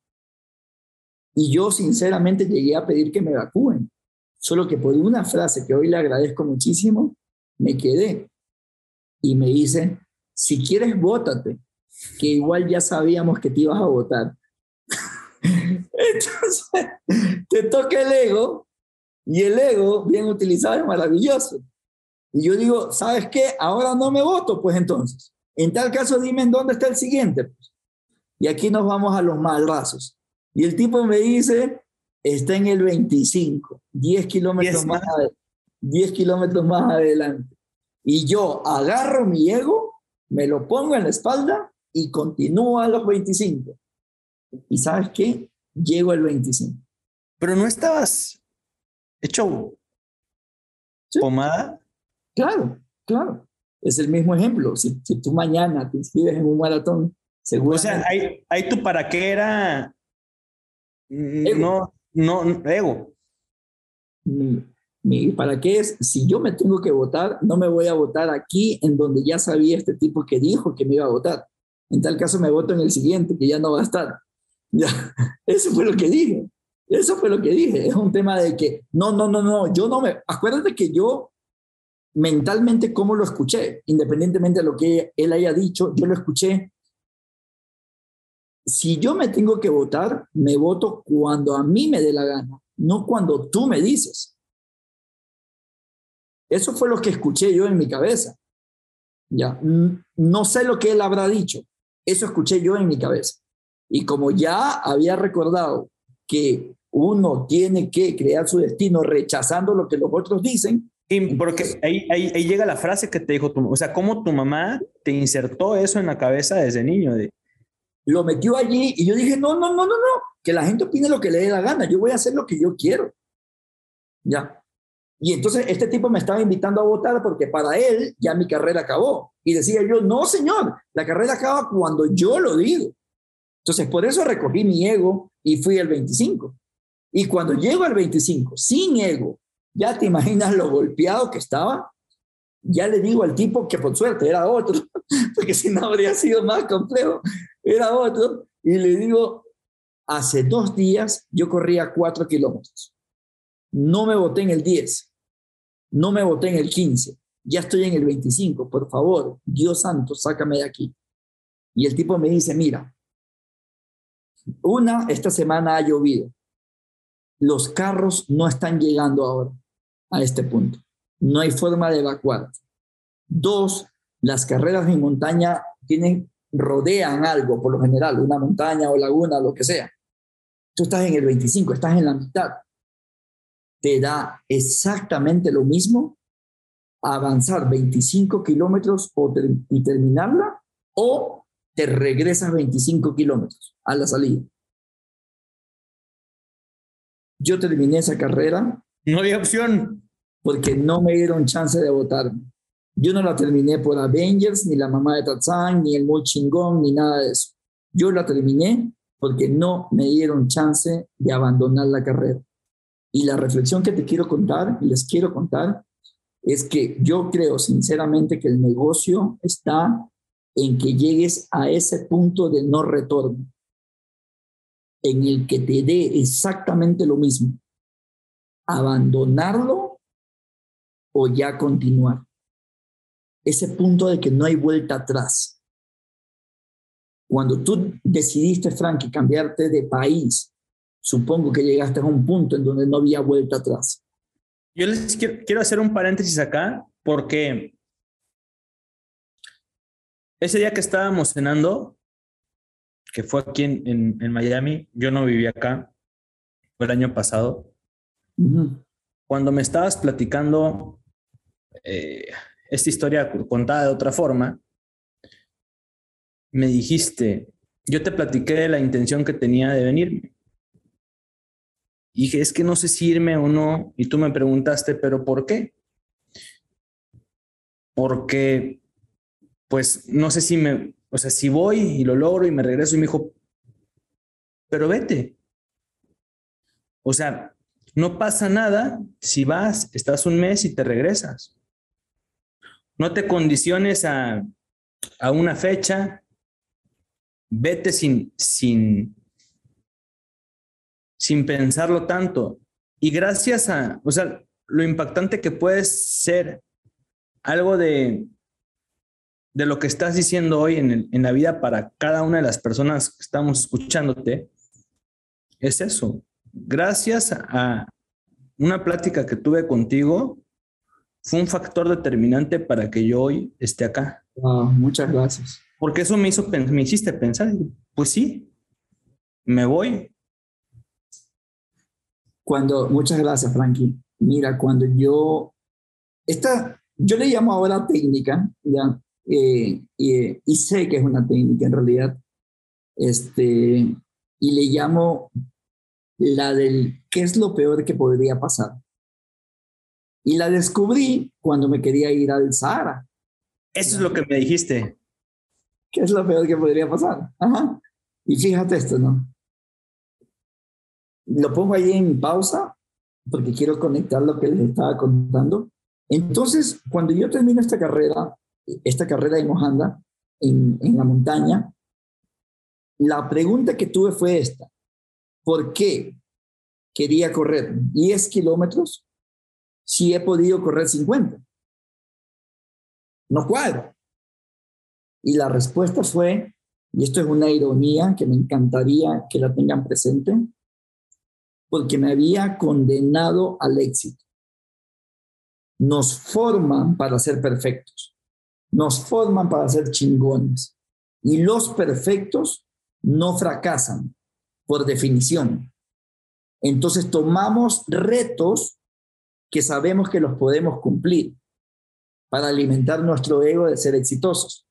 Speaker 3: Y yo sinceramente llegué a pedir que me evacúen. Solo que por una frase que hoy le agradezco muchísimo, me quedé. Y me dice, si quieres, bótate, que igual ya sabíamos que te ibas a votar. Entonces, te toca el ego y el ego, bien utilizado, es maravilloso. Y yo digo, ¿sabes qué? Ahora no me voto, pues entonces. En tal caso, dime en dónde está el siguiente. Pues. Y aquí nos vamos a los malrazos. Y el tipo me dice, está en el 25, 10 kilómetros más, 10 kilómetros más adelante. Y yo agarro mi ego, me lo pongo en la espalda y continúo a los 25. ¿Y sabes qué? Llego al 25.
Speaker 2: Pero no estabas hecho pomada.
Speaker 3: Claro, claro. Es el mismo ejemplo. Si, si tú mañana te inscribes en un maratón, seguro.
Speaker 2: O sea, ahí, ahí tu para qué era. No, no, ego.
Speaker 3: Mi, mi, para qué es, si yo me tengo que votar, no me voy a votar aquí en donde ya sabía este tipo que dijo que me iba a votar. En tal caso me voto en el siguiente, que ya no va a estar. Ya, eso fue lo que dije. Eso fue lo que dije. Es un tema de que, no, no, no, no, yo no me... Acuérdate que yo mentalmente, ¿cómo lo escuché? Independientemente de lo que él haya dicho, yo lo escuché. Si yo me tengo que votar, me voto cuando a mí me dé la gana, no cuando tú me dices. Eso fue lo que escuché yo en mi cabeza. Ya, no sé lo que él habrá dicho. Eso escuché yo en mi cabeza. Y como ya había recordado que uno tiene que crear su destino rechazando lo que los otros dicen.
Speaker 2: Y porque ahí, ahí, llega la frase que te dijo tu o sea, cómo tu mamá te insertó eso en la cabeza desde niño. De...
Speaker 3: Lo metió allí y yo dije, no, no, no, no, no, que la gente opine lo que le dé la gana, yo voy a hacer lo que yo quiero. Ya. Y entonces este tipo me estaba invitando a votar porque para él ya mi carrera acabó. Y decía yo, no, señor, la carrera acaba cuando yo lo digo. Entonces, por eso recogí mi ego y fui al 25. Y cuando llego al 25, sin ego, ya te imaginas lo golpeado que estaba. Ya le digo al tipo que por suerte era otro, porque si no habría sido más complejo, era otro. Y le digo, hace dos días yo corría cuatro kilómetros. No me voté en el 10, no me voté en el 15, ya estoy en el 25, por favor, Dios santo, sácame de aquí. Y el tipo me dice, mira, una, esta semana ha llovido. Los carros no están llegando ahora a este punto. No hay forma de evacuar. Dos, las carreras en montaña tienen, rodean algo, por lo general, una montaña o laguna, lo que sea. Tú estás en el 25, estás en la mitad. Te da exactamente lo mismo avanzar 25 kilómetros y terminarla o te regresas 25 kilómetros a la salida. Yo terminé esa carrera.
Speaker 2: No había opción.
Speaker 3: Porque no me dieron chance de votarme. Yo no la terminé por Avengers, ni la mamá de Tarzán, ni el muy chingón, ni nada de eso. Yo la terminé porque no me dieron chance de abandonar la carrera. Y la reflexión que te quiero contar, y les quiero contar, es que yo creo sinceramente que el negocio está en que llegues a ese punto de no retorno, en el que te dé exactamente lo mismo, abandonarlo o ya continuar. Ese punto de que no hay vuelta atrás. Cuando tú decidiste, Frankie, cambiarte de país, supongo que llegaste a un punto en donde no había vuelta atrás.
Speaker 2: Yo les quiero, hacer un paréntesis acá porque ese día que estábamos cenando, que fue aquí en, en, Miami, yo no vivía acá, fue el año pasado. Cuando me estabas platicando eh, esta historia contada de otra forma, me dijiste, yo te platiqué de la intención que tenía de venirme. Y dije, es que no sé si irme o no. Y tú me preguntaste, ¿pero por qué? Porque pues no sé si me, o sea, si voy y lo logro y me regreso y me dijo, pero vete. O sea, no pasa nada si vas, estás un mes y te regresas. No te condiciones a, a una fecha, vete sin, sin, sin pensarlo tanto. Y gracias a, o sea, lo impactante que puede ser algo de, de lo que estás diciendo hoy en, en, la vida para cada una de las personas que estamos escuchándote es eso. Gracias a una plática que tuve contigo, fue un factor determinante para que yo hoy esté acá.
Speaker 3: muchas gracias.
Speaker 2: Porque eso me hizo, me hiciste pensar, pues sí, me voy.
Speaker 3: Cuando, muchas gracias, Frankie. Mira, cuando yo, esta, yo le llamo ahora técnica, ya, eh, y, sé que es una técnica en realidad, este, y le llamo la del qué es lo peor que podría pasar. Y la descubrí cuando me quería ir al Sahara.
Speaker 2: Eso es lo que me dijiste.
Speaker 3: ¿Qué es lo peor que podría pasar? Ajá. Y fíjate esto, ¿no? Lo pongo ahí en pausa porque quiero conectar lo que les estaba contando. Entonces, cuando yo termino esta carrera, esta carrera de Mojanda en, en la montaña, la pregunta que tuve fue esta. ¿Por qué quería correr 10 kilómetros si he podido correr 50? No cuadro. Y la respuesta fue, y esto es una ironía que me encantaría que la tengan presente, porque me había condenado al éxito. Nos forman para ser perfectos nos forman para ser chingones. Y los perfectos no fracasan, por definición. Entonces tomamos retos que sabemos que los podemos cumplir para alimentar nuestro ego de ser exitosos.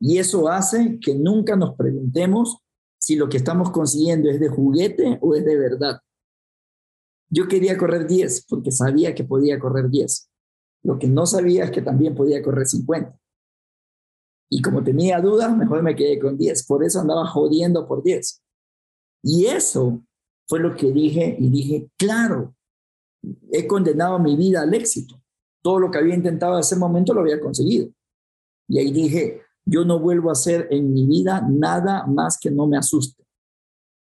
Speaker 3: Y eso hace que nunca nos preguntemos si lo que estamos consiguiendo es de juguete o es de verdad. Yo quería correr 10 porque sabía que podía correr 10. Lo que no sabía es que también podía correr 50. Y como tenía dudas, mejor me quedé con 10. Por eso andaba jodiendo por 10. Y eso fue lo que dije y dije, claro, he condenado mi vida al éxito. Todo lo que había intentado en ese momento lo había conseguido. Y ahí dije, yo no vuelvo a hacer en mi vida nada más que no me asuste.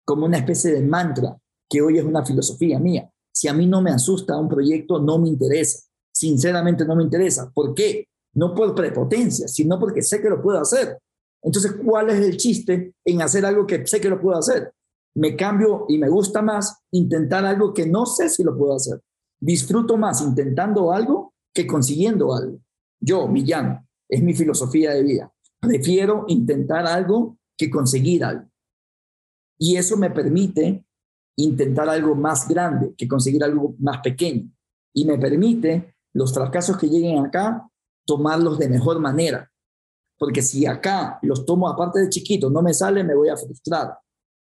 Speaker 3: Como una especie de mantra, que hoy es una filosofía mía. Si a mí no me asusta un proyecto, no me interesa. Sinceramente no me interesa. ¿Por qué? No por prepotencia, sino porque sé que lo puedo hacer. Entonces, ¿cuál es el chiste en hacer algo que sé que lo puedo hacer? Me cambio y me gusta más intentar algo que no sé si lo puedo hacer. Disfruto más intentando algo que consiguiendo algo. Yo, Millán, es mi filosofía de vida. Prefiero intentar algo que conseguir algo. Y eso me permite intentar algo más grande que conseguir algo más pequeño. Y me permite los fracasos que lleguen acá, tomarlos de mejor manera. Porque si acá los tomo aparte de chiquito, no me sale, me voy a frustrar.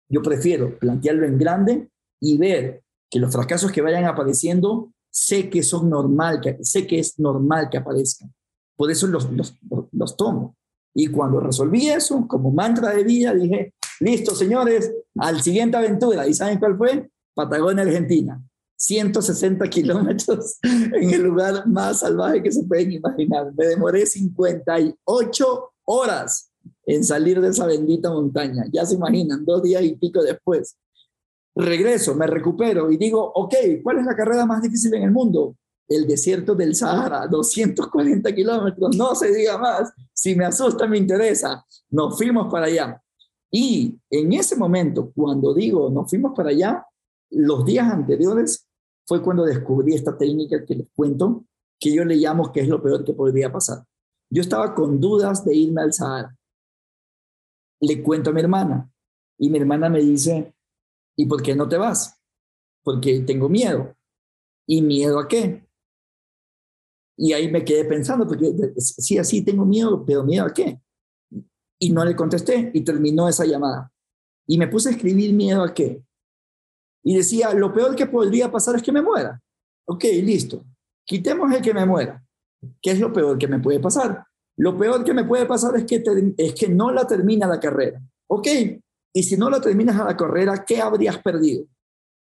Speaker 3: Yo prefiero plantearlo en grande y ver que los fracasos que vayan apareciendo, sé que son normal, que, sé que es normal que aparezcan. Por eso los, los, los tomo. Y cuando resolví eso, como mantra de vida, dije, listo, señores, al siguiente aventura. ¿Y saben cuál fue? Patagonia, Argentina. 160 kilómetros en el lugar más salvaje que se pueden imaginar. Me demoré 58 horas en salir de esa bendita montaña. Ya se imaginan, dos días y pico después. Regreso, me recupero y digo, ok, ¿cuál es la carrera más difícil en el mundo? el desierto del Sahara, 240 kilómetros, no se diga más, si me asusta me interesa, nos fuimos para allá. Y en ese momento, cuando digo nos fuimos para allá, los días anteriores fue cuando descubrí esta técnica que les cuento, que yo le llamo que es lo peor que podría pasar. Yo estaba con dudas de irme al Sahara. Le cuento a mi hermana y mi hermana me dice, ¿y por qué no te vas? Porque tengo miedo. ¿Y miedo a qué? Y ahí me quedé pensando, porque sí, así tengo miedo, pero miedo a qué? Y no le contesté y terminó esa llamada. Y me puse a escribir miedo a qué. Y decía, lo peor que podría pasar es que me muera. Ok, listo. Quitemos el que me muera. ¿Qué es lo peor que me puede pasar? Lo peor que me puede pasar es que, es que no la termina la carrera. Ok, y si no la terminas la carrera, ¿qué habrías perdido?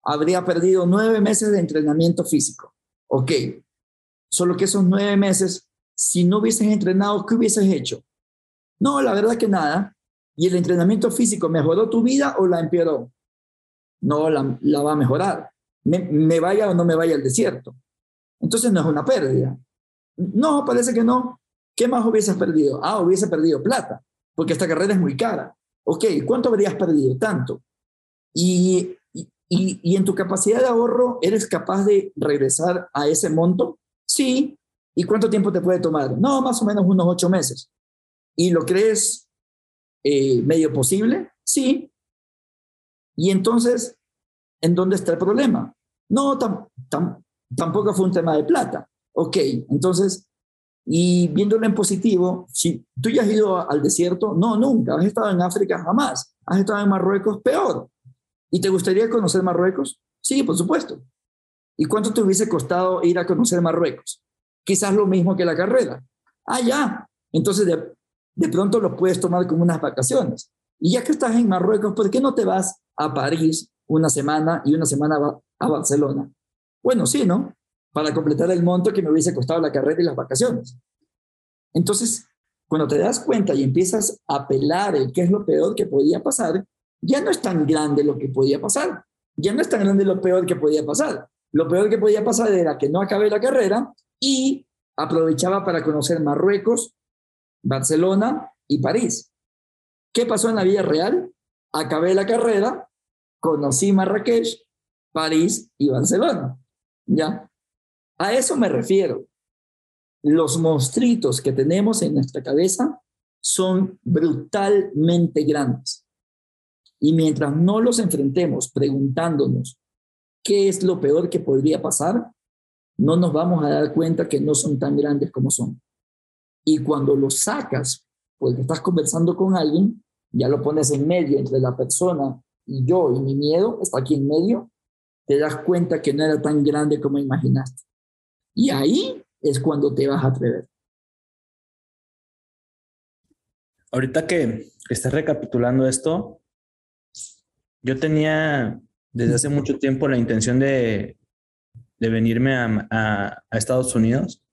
Speaker 3: Habría perdido nueve meses de entrenamiento físico. Ok, Solo que esos nueve meses, si no hubieses entrenado, ¿qué hubieses hecho? No, la verdad que nada. ¿Y el entrenamiento físico mejoró tu vida o la empeoró? No, la, va a mejorar. Me, vaya o no me vaya al desierto. Entonces no es una pérdida. No, parece que no. ¿Qué más hubieses perdido? Ah, hubiese perdido plata, porque esta carrera es muy cara. Ok, ¿cuánto habrías perdido? Tanto. Y, y, y en tu capacidad de ahorro, ¿eres capaz de regresar a ese monto? Sí. ¿Y cuánto tiempo te puede tomar? No, más o menos unos ocho meses. ¿Y lo crees eh, medio posible? Sí. Y entonces, ¿en dónde está el problema? No, tampoco fue un tema de plata. Ok, entonces, y viéndolo en positivo, si tú ya has ido al desierto, no, nunca. Has estado en África, jamás. Has estado en Marruecos, peor. ¿Y te gustaría conocer Marruecos? Sí, por supuesto. ¿Y cuánto te hubiese costado ir a conocer Marruecos? Quizás lo mismo que la carrera. Ah, ya. Entonces de, de pronto lo puedes tomar como unas vacaciones. Y ya que estás en Marruecos, ¿por qué no te vas a París una semana y una semana a Barcelona? Bueno, sí, ¿no? Para completar el monto que me hubiese costado la carrera y las vacaciones. Entonces, cuando te das cuenta y empiezas a apelar el qué es lo peor que podía pasar, ya no es tan grande lo que podía pasar. Ya no es tan grande lo peor que podía pasar. Lo peor que podía pasar era que no acabé la carrera y aprovechaba para conocer Marruecos, Barcelona y París. ¿Qué pasó en la vida real? Acabé la carrera, conocí Marrakech, París y Barcelona. ¿Ya? A eso me refiero. Los monstruitos que tenemos en nuestra cabeza son brutalmente grandes. Y mientras no los enfrentemos preguntándonos qué es lo peor que podría pasar, no nos vamos a dar cuenta que no son tan grandes como son. Y cuando los sacas, porque estás conversando con alguien, ya lo pones en medio entre la persona y yo y mi miedo, está aquí en medio, te das cuenta que no era tan grande como imaginaste. Y ahí es cuando te vas a atrever.
Speaker 2: ahorita que estás recapitulando esto, yo tenía desde hace mucho tiempo la intención de, venirme a, a, a Estados Unidos,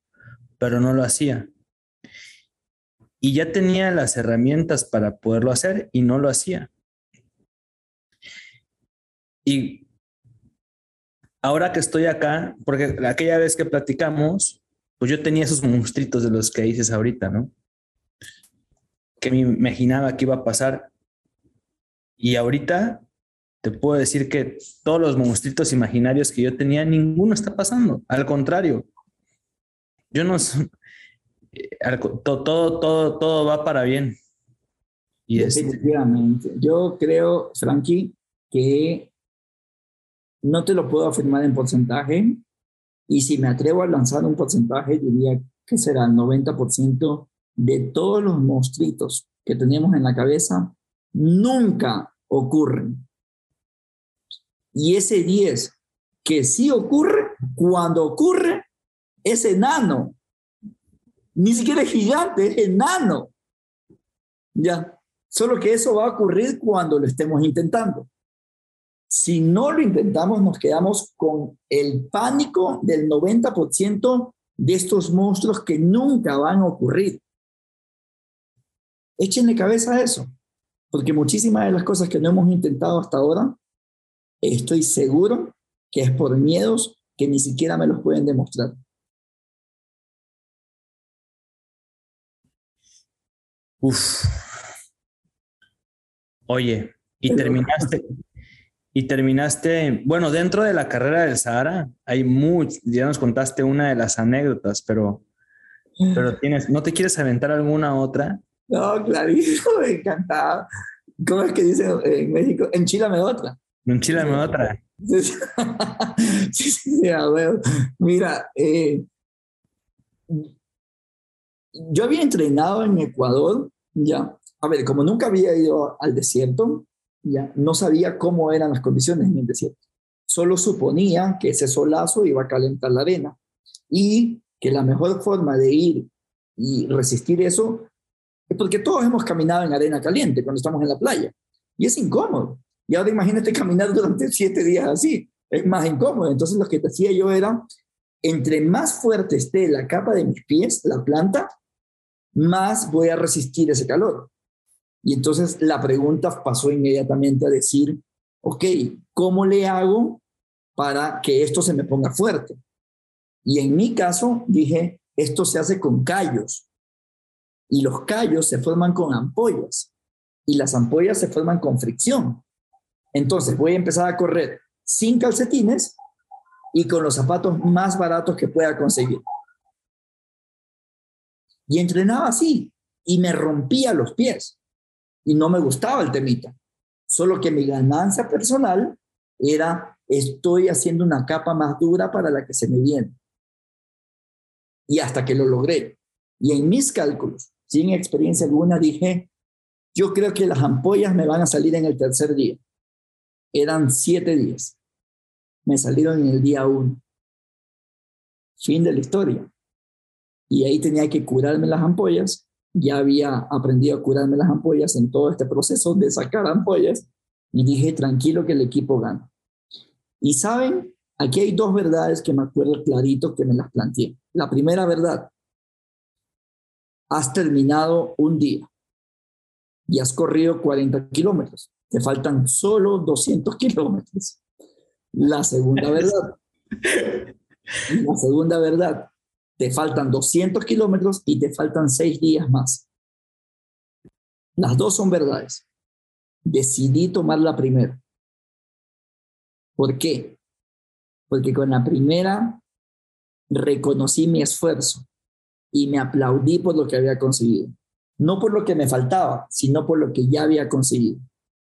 Speaker 2: pero no lo hacía. Y ya tenía las herramientas para poderlo hacer y no lo hacía. Y ahora que estoy acá, porque aquella vez que platicamos, pues yo tenía esos monstruitos de los que dices ahorita, ¿no? Que me imaginaba que iba a pasar. Y ahorita te puedo decir que todos los monstruitos imaginarios que yo tenía, ninguno está pasando. Al contrario, yo no todo, todo, todo, todo va para bien.
Speaker 3: Y Definitivamente. Yo creo, Frankie, que no te lo puedo afirmar en porcentaje, y si me atrevo a lanzar un porcentaje, diría que será el 90% de todos los monstruitos que tenemos en la cabeza, nunca ocurren. Y ese 10 que sí ocurre, cuando ocurre, es enano. Ni siquiera es gigante, es enano. Ya. Solo que eso va a ocurrir cuando lo estemos intentando. Si no lo intentamos, nos quedamos con el pánico del 90% de estos monstruos que nunca van a ocurrir. Échenle cabeza a eso, porque muchísimas de las cosas que no hemos intentado hasta ahora, estoy seguro que es por miedos que ni siquiera me los pueden demostrar.
Speaker 2: Uf. Oye, y terminaste, y terminaste, bueno, dentro de la carrera del Sahara hay mucho, ya nos contaste una de las anécdotas, pero, pero tienes, ¿no te quieres aventar alguna otra?
Speaker 3: No, clarísimo, me encantaba. ¿Cómo es que dicen en México? Enchilame otra.
Speaker 2: Enchilame otra.
Speaker 3: sí, sí, sí, a ver. Mira, eh, yo había entrenado en Ecuador, ya. A ver, como nunca había ido al desierto, ya no sabía cómo eran las condiciones en el desierto. Solo suponía que ese solazo iba a calentar la arena y que la mejor forma de ir y resistir eso es porque todos hemos caminado en arena caliente cuando estamos en la playa y es incómodo. Y ahora imagínate caminar durante siete días así, es más incómodo. Entonces lo que hacía yo era, entre más fuerte esté la capa de mis pies, la planta, más voy a resistir ese calor. Y entonces la pregunta pasó inmediatamente a decir, ok, ¿cómo le hago para que esto se me ponga fuerte? Y en mi caso dije, esto se hace con callos. Y los callos se forman con ampollas. Y las ampollas se forman con fricción. Entonces voy a empezar a correr sin calcetines y con los zapatos más baratos que pueda conseguir. Y entrenaba así y me rompía los pies y no me gustaba el temita. Solo que mi ganancia personal era, estoy haciendo una capa más dura para la que se me viene. Y hasta que lo logré. Y en mis cálculos, sin experiencia alguna, dije, yo creo que las ampollas me van a salir en el tercer día. Eran siete días. Me salieron en el día uno. Fin de la historia. Y ahí tenía que curarme las ampollas ya había aprendido a curarme las ampollas en todo este proceso de sacar ampollas y dije, tranquilo que el equipo gana. Y saben, aquí hay dos verdades que me acuerdo clarito que me las planteé. La primera verdad, has terminado un día y has corrido 40 kilómetros. Te faltan solo 200 kilómetros. La segunda verdad. La segunda verdad, te faltan 200 kilómetros y te faltan seis días más. Las dos son verdades. Decidí tomar la primera. ¿Por qué? Porque con la primera reconocí mi esfuerzo y me aplaudí por lo que había conseguido. No por lo que me faltaba, sino por lo que ya había conseguido.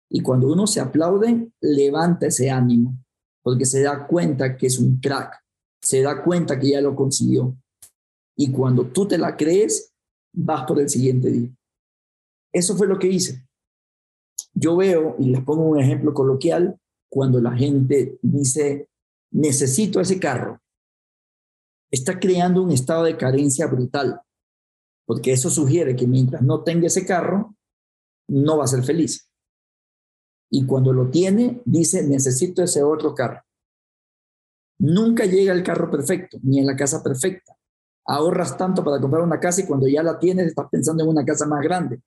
Speaker 3: Y cuando uno se aplaude, levanta ese ánimo, porque se da cuenta que es un crack, se da cuenta que ya lo consiguió. Y cuando tú te la crees, vas por el siguiente día. Eso fue lo que hice. Yo veo, y les pongo un ejemplo coloquial, cuando la gente dice, necesito ese carro, está creando un estado de carencia brutal. porque eso sugiere que mientras no tenga ese carro, no va a ser feliz. Y cuando lo tiene, dice, necesito ese otro carro. Nunca llega el carro perfecto, ni en la casa perfecta. Ahorras tanto para comprar una casa y cuando ya la tienes estás pensando en una casa más grande,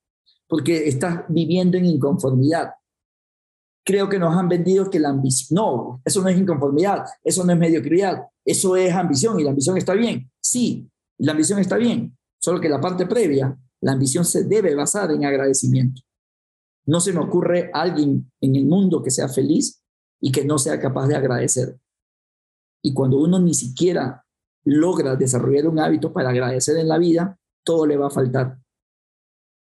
Speaker 3: porque estás viviendo en inconformidad. Creo que nos han vendido que la ambición, no, eso no es inconformidad, eso no es mediocridad, eso es ambición y la ambición está bien. Sí, la ambición está bien, solo que la parte previa, la ambición se debe basar en agradecimiento. No se me ocurre alguien en el mundo que sea feliz y que no sea capaz de agradecer. Y cuando uno ni siquiera logra desarrollar un hábito para agradecer en la vida, todo le va a faltar.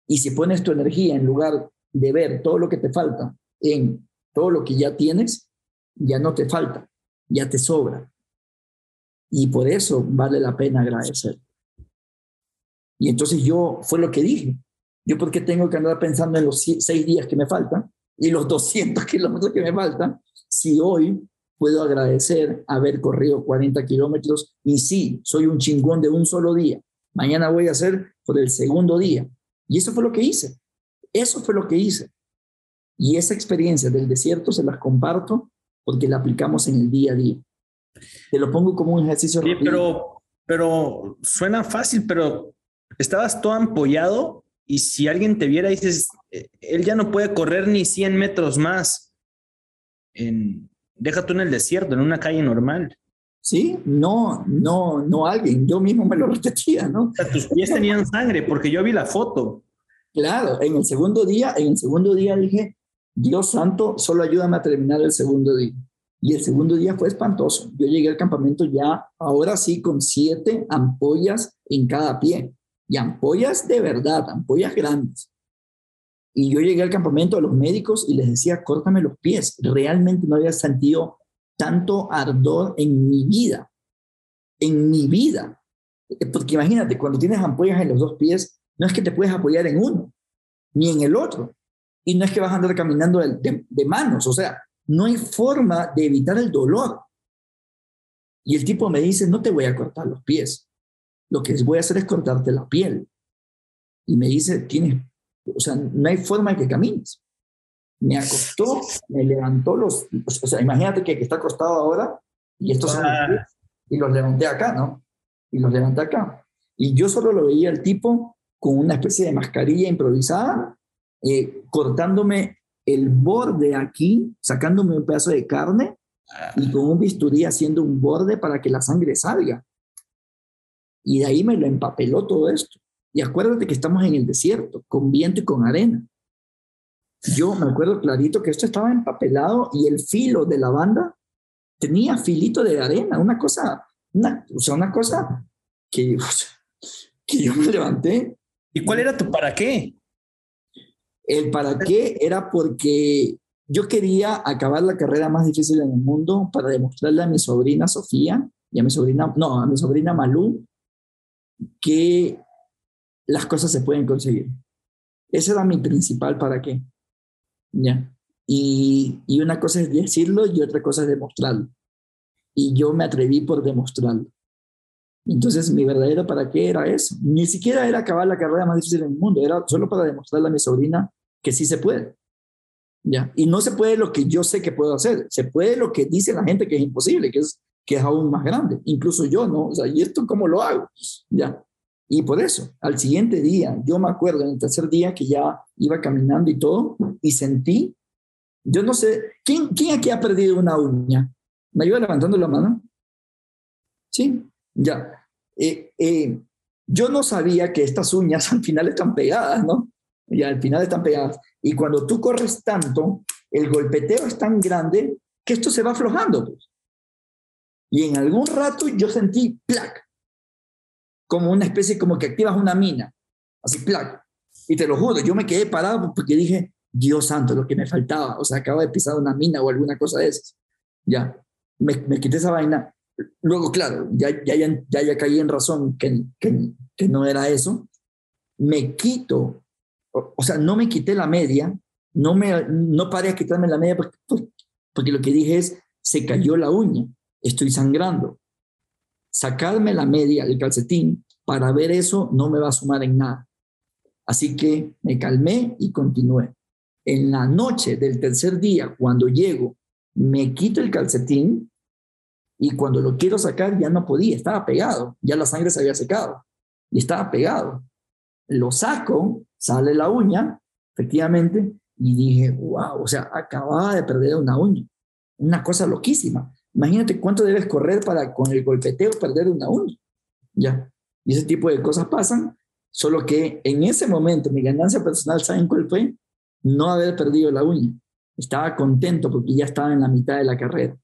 Speaker 3: Y si pones tu energía en lugar de ver todo lo que te falta en todo lo que ya tienes, ya no te falta, ya te sobra. Y por eso vale la pena agradecer. Y entonces yo, fue lo que dije, yo porque tengo que andar pensando en los seis días que me faltan y los 200 kilómetros que me faltan, si hoy puedo agradecer haber corrido 40 kilómetros y sí, soy un chingón de un solo día. Mañana voy a hacer por el segundo día. Y eso fue lo que hice. Eso fue lo que hice. Y esa experiencia del desierto se las comparto porque la aplicamos en el día a día. Te lo pongo como un ejercicio.
Speaker 2: Sí, pero, pero suena fácil, pero estabas todo ampollado y si alguien te viera, dices, eh, él ya no puede correr ni 100 metros más. En, deja tú en el desierto, en una calle normal.
Speaker 3: Sí, no, no, no alguien, yo mismo me lo repetía, ¿no?
Speaker 2: O sea, tus pies tenían sangre porque yo vi la foto.
Speaker 3: Claro, en el segundo día, en el segundo día dije, Dios santo, solo ayúdame a terminar el segundo día. Y el segundo día fue espantoso. Yo llegué al campamento ya, ahora sí, con siete ampollas en cada pie. Y ampollas de verdad, ampollas grandes. Y yo llegué al campamento a los médicos y les decía, córtame los pies. Realmente no había sentido tanto ardor en mi vida. En mi vida. Porque imagínate, cuando tienes ampollas en los dos pies, no es que te puedes apoyar en uno, ni en el otro. Y no es que vas a andar caminando de, de manos. O sea, no hay forma de evitar el dolor. Y el tipo me dice, no te voy a cortar los pies. Lo que voy a hacer es cortarte la piel. Y me dice, tienes o sea, no hay forma de que camines. Me acostó, me levantó los, o sea, imagínate que, está acostado ahora y estos son ah. y los levanté acá, ¿no? Y los levanté acá. Y yo solo lo veía el tipo con una especie de mascarilla improvisada, eh, cortándome el borde aquí, sacándome un pedazo de carne y con un bisturí haciendo un borde para que la sangre salga. Y de ahí me lo empapeló todo esto. Y acuérdate que estamos en el desierto, con viento y con arena. Yo me acuerdo clarito que esto estaba empapelado y el filo de la banda tenía filito de arena, una cosa, una, o sea, una cosa que, que yo me levanté.
Speaker 2: ¿Y cuál era tu para qué?
Speaker 3: El para qué era porque yo quería acabar la carrera más difícil en el mundo para demostrarle a mi sobrina Sofía y a mi sobrina, no, a mi sobrina Malú, que las cosas se pueden conseguir. Ese era mi principal para qué. ¿Ya? Y, y una cosa es decirlo y otra cosa es demostrarlo. Y yo me atreví por demostrarlo. Entonces, mi verdadero para qué era eso. Ni siquiera era acabar la carrera más difícil del mundo, era solo para demostrarle a mi sobrina que sí se puede. ¿Ya? Y no se puede lo que yo sé que puedo hacer, se puede lo que dice la gente que es imposible, que es, que es aún más grande. Incluso yo, ¿no? O sea, ¿y esto cómo lo hago? ¿Ya? Y por eso, al siguiente día, yo me acuerdo en el tercer día que ya iba caminando y todo, y sentí, yo no sé, ¿quién, quién aquí ha perdido una uña? ¿Me ayuda levantando la mano? Sí, ya. Eh, eh, yo no sabía que estas uñas al final están pegadas, ¿no? Y al final están pegadas. Y cuando tú corres tanto, el golpeteo es tan grande que esto se va aflojando. Pues. Y en algún rato yo sentí, ¡plac! Como una especie, como que activas una mina, así, placa. Y te lo juro, yo me quedé parado porque dije, Dios santo, lo que me faltaba, o sea, acabo de pisar una mina o alguna cosa de esas. Ya, me, me quité esa vaina. Luego, claro, ya, ya, ya, ya caí en razón que, que, que no era eso. Me quito, o, sea, no me quité la media, no, me, no paré a quitarme la media porque, porque lo que dije es, se cayó la uña, estoy sangrando sacarme la media, el calcetín, para ver eso no me va a sumar en nada. Así que me calmé y continué. En la noche del tercer día, cuando llego, me quito el calcetín y cuando lo quiero sacar ya no podía, estaba pegado, ya la sangre se había secado y estaba pegado. Lo saco, sale la uña, efectivamente, y dije, wow, o sea, acababa de perder una uña. Una cosa loquísima. Imagínate cuánto debes correr para con el golpeteo perder una uña. Ya. Y ese tipo de cosas pasan, solo que en ese momento mi ganancia personal, ¿saben cuál fue? No haber perdido la uña. Estaba contento porque ya estaba en la mitad de la carrera.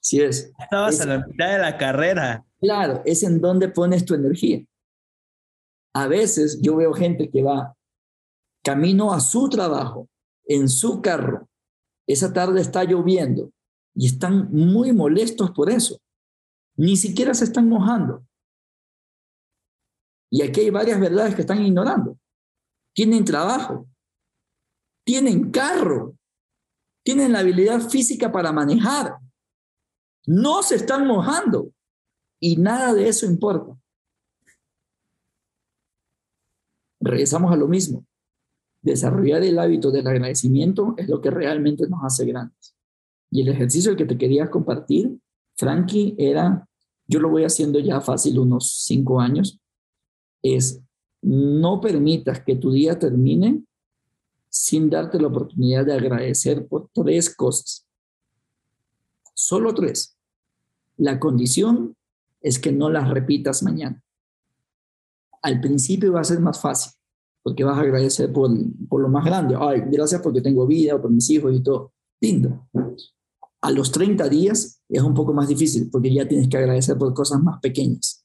Speaker 3: Sí es.
Speaker 2: Estabas en la mitad de la carrera.
Speaker 3: Claro, es en donde pones tu energía. A veces yo veo gente que va camino a su trabajo, en su carro. Esa tarde está lloviendo y están muy molestos por eso. Ni siquiera se están mojando. Y aquí hay varias verdades que están ignorando. Tienen trabajo, tienen carro, tienen la habilidad física para manejar, no se están mojando y nada de eso importa. Regresamos a lo mismo. Desarrollar el hábito del agradecimiento es lo que realmente nos hace grandes. Y el ejercicio que te quería compartir, Frankie, era, yo lo voy haciendo ya fácil unos cinco años, es no permitas que tu día termine sin darte la oportunidad de agradecer por tres cosas. Solo tres. La condición es que no las repitas mañana. Al principio va a ser más fácil, porque vas a agradecer por, por lo más grande. Ay, gracias porque tengo vida, por mis hijos y todo. Lindo. A los 30 días es un poco más difícil, porque ya tienes que agradecer por cosas más pequeñas.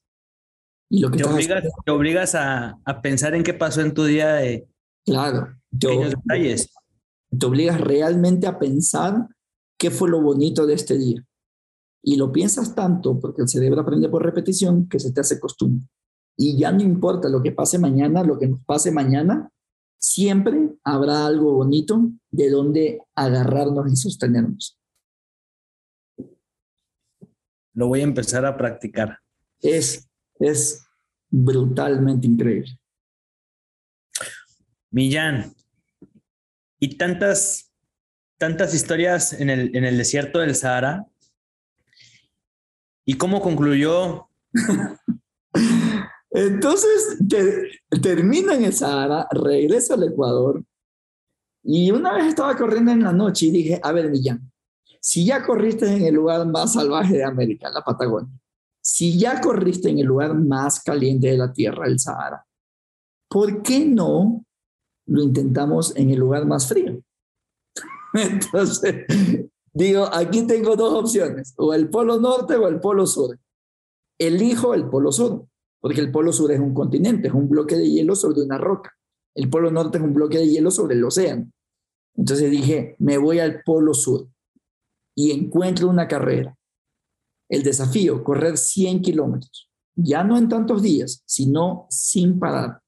Speaker 2: Y lo que te, obligas, te obligas a, a, pensar en qué pasó en tu día de
Speaker 3: claro,
Speaker 2: pequeños te, detalles.
Speaker 3: Te obligas realmente a pensar qué fue lo bonito de este día. Y lo piensas tanto, porque el cerebro aprende por repetición, que se te hace costumbre. Y ya no importa lo que pase mañana, lo que nos pase mañana, siempre habrá algo bonito de donde agarrarnos y sostenernos.
Speaker 2: Lo voy a empezar a practicar.
Speaker 3: Es, es brutalmente increíble.
Speaker 2: Millán, y tantas, tantas historias en el, en el desierto del Sahara. ¿Y cómo concluyó
Speaker 3: Entonces termino en el Sahara, regreso al Ecuador y una vez estaba corriendo en la noche y dije, a ver, Millán, si ya corriste en el lugar más salvaje de América, la Patagonia, si ya corriste en el lugar más caliente de la Tierra, el Sahara, ¿por qué no lo intentamos en el lugar más frío? Entonces, digo, aquí tengo dos opciones, o el Polo Norte o el Polo Sur. Elijo el Polo Sur porque el Polo Sur es un continente, es un bloque de hielo sobre una roca. El Polo Norte es un bloque de hielo sobre el océano. Entonces dije, me voy al Polo Sur y encuentro una carrera. El desafío, correr 100 kilómetros, ya no en tantos días, sino sin parar,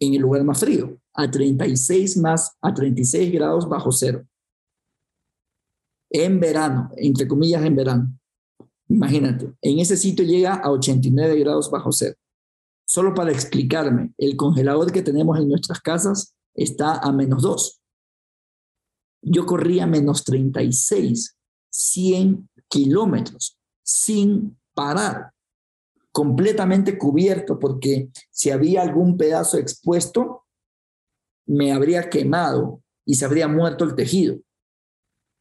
Speaker 3: en el lugar más frío, a 36 más, a 36 grados bajo cero. En verano, entre comillas en verano. Imagínate, en ese sitio llega a 89 grados bajo cero. Solo para explicarme, el congelador que tenemos en nuestras casas está a menos 2. Yo corría menos 36, 100 kilómetros, sin parar, completamente cubierto, porque si había algún pedazo expuesto, me habría quemado y se habría muerto el tejido,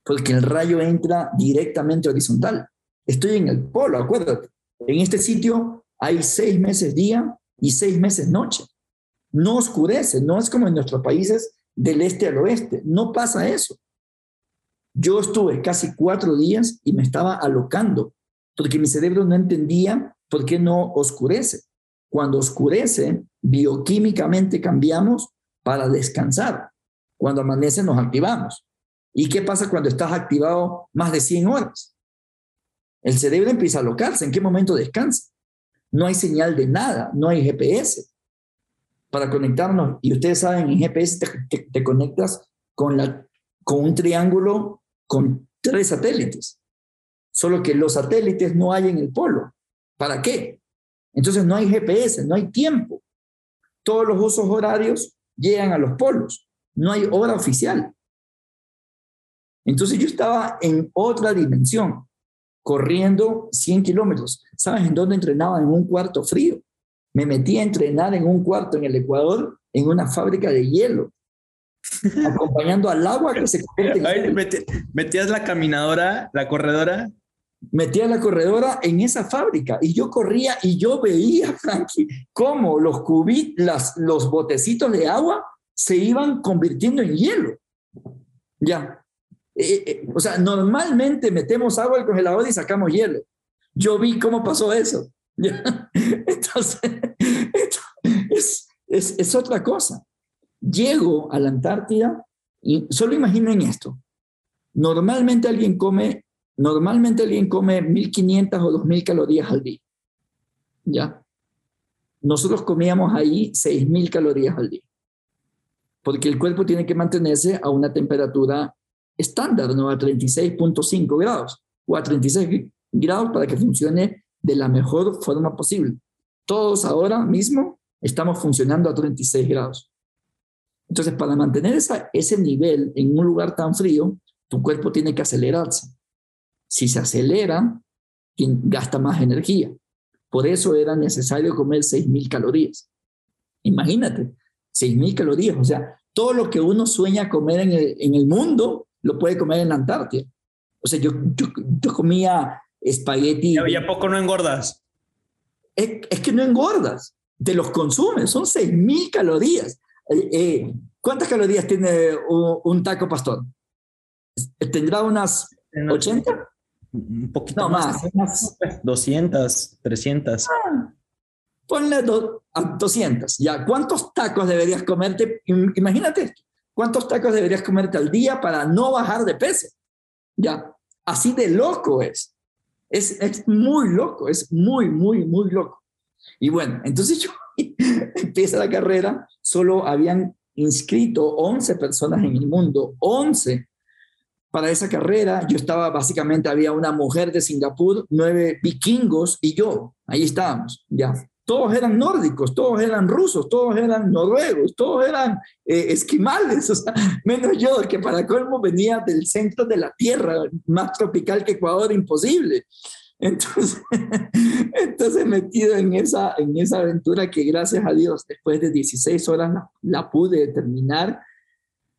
Speaker 3: porque el rayo entra directamente horizontal. Estoy en el polo, acuérdate. En este sitio hay seis meses día y seis meses noche. No oscurece, no es como en nuestros países del este al oeste. No pasa eso. Yo estuve casi cuatro días y me estaba alocando porque mi cerebro no entendía por qué no oscurece. Cuando oscurece, bioquímicamente cambiamos para descansar. Cuando amanece, nos activamos. ¿Y qué pasa cuando estás activado más de 100 horas? El cerebro empieza a alocarse. ¿En qué momento descansa? No hay señal de nada, no hay GPS para conectarnos. Y ustedes saben, en GPS te, conectas con, la, con un triángulo con tres satélites. Solo que los satélites no hay en el polo. ¿Para qué? Entonces no hay GPS, no hay tiempo. Todos los usos horarios llegan a los polos. No hay hora oficial. Entonces yo estaba en otra dimensión, corriendo 100 kilómetros. ¿Sabes en dónde entrenaba? En un cuarto frío. Me metí a entrenar en un cuarto en el Ecuador, en una fábrica de hielo, acompañando al agua que se
Speaker 2: convierte ¿Metías la caminadora, la corredora?
Speaker 3: Metía la corredora en esa fábrica y yo corría y yo veía, Frankie, cómo los cubitos, los botecitos de agua se iban convirtiendo en hielo. Ya, eh, eh, o sea, normalmente metemos agua al congelador y sacamos hielo. Yo vi cómo pasó eso. Entonces, es, es, es, otra cosa. Llego a la Antártida y solo imaginen esto. Normalmente alguien come, normalmente alguien come 1500 o 2000 calorías al día. ¿Ya? Nosotros comíamos ahí 6000 calorías al día. Porque el cuerpo tiene que mantenerse a una temperatura estándar, ¿no? A 36.5 grados o a 36 grados para que funcione de la mejor forma posible. Todos ahora mismo estamos funcionando a 36 grados. Entonces, para mantener esa, ese nivel en un lugar tan frío, tu cuerpo tiene que acelerarse. Si se acelera, gasta más energía. Por eso era necesario comer 6.000 calorías. Imagínate, 6.000 calorías. O sea, todo lo que uno sueña comer en el, en el mundo lo puede comer en la Antártida. O sea, yo, yo, comía espagueti.
Speaker 2: ¿Y a poco no engordas?
Speaker 3: Es, es, que no engordas, te los consumes, son 6.000 calorías. Eh, eh, ¿Cuántas calorías tiene un, taco pastor? ¿Tendrá unas 80?
Speaker 2: Un poquito no, más. 200, 300. Ah,
Speaker 3: ponle a 200. ¿Ya? ¿Cuántos tacos deberías comerte? Imagínate ¿Cuántos tacos deberías comerte al día para no bajar de peso? Ya, así de loco es. Es, es muy loco, es muy, muy, muy loco. Y bueno, entonces yo empieza la carrera, solo habían inscrito 11 personas en el mundo, 11 para esa carrera. Yo estaba básicamente, había una mujer de Singapur, nueve vikingos y yo, ahí estábamos, ya todos eran nórdicos, todos eran rusos, todos eran noruegos, todos eran eh, esquimales, o sea, menos yo, que para colmo venía del centro de la Tierra, más tropical que Ecuador, imposible. Entonces, entonces metido en esa, en esa aventura que gracias a Dios, después de 16 horas la, pude terminar.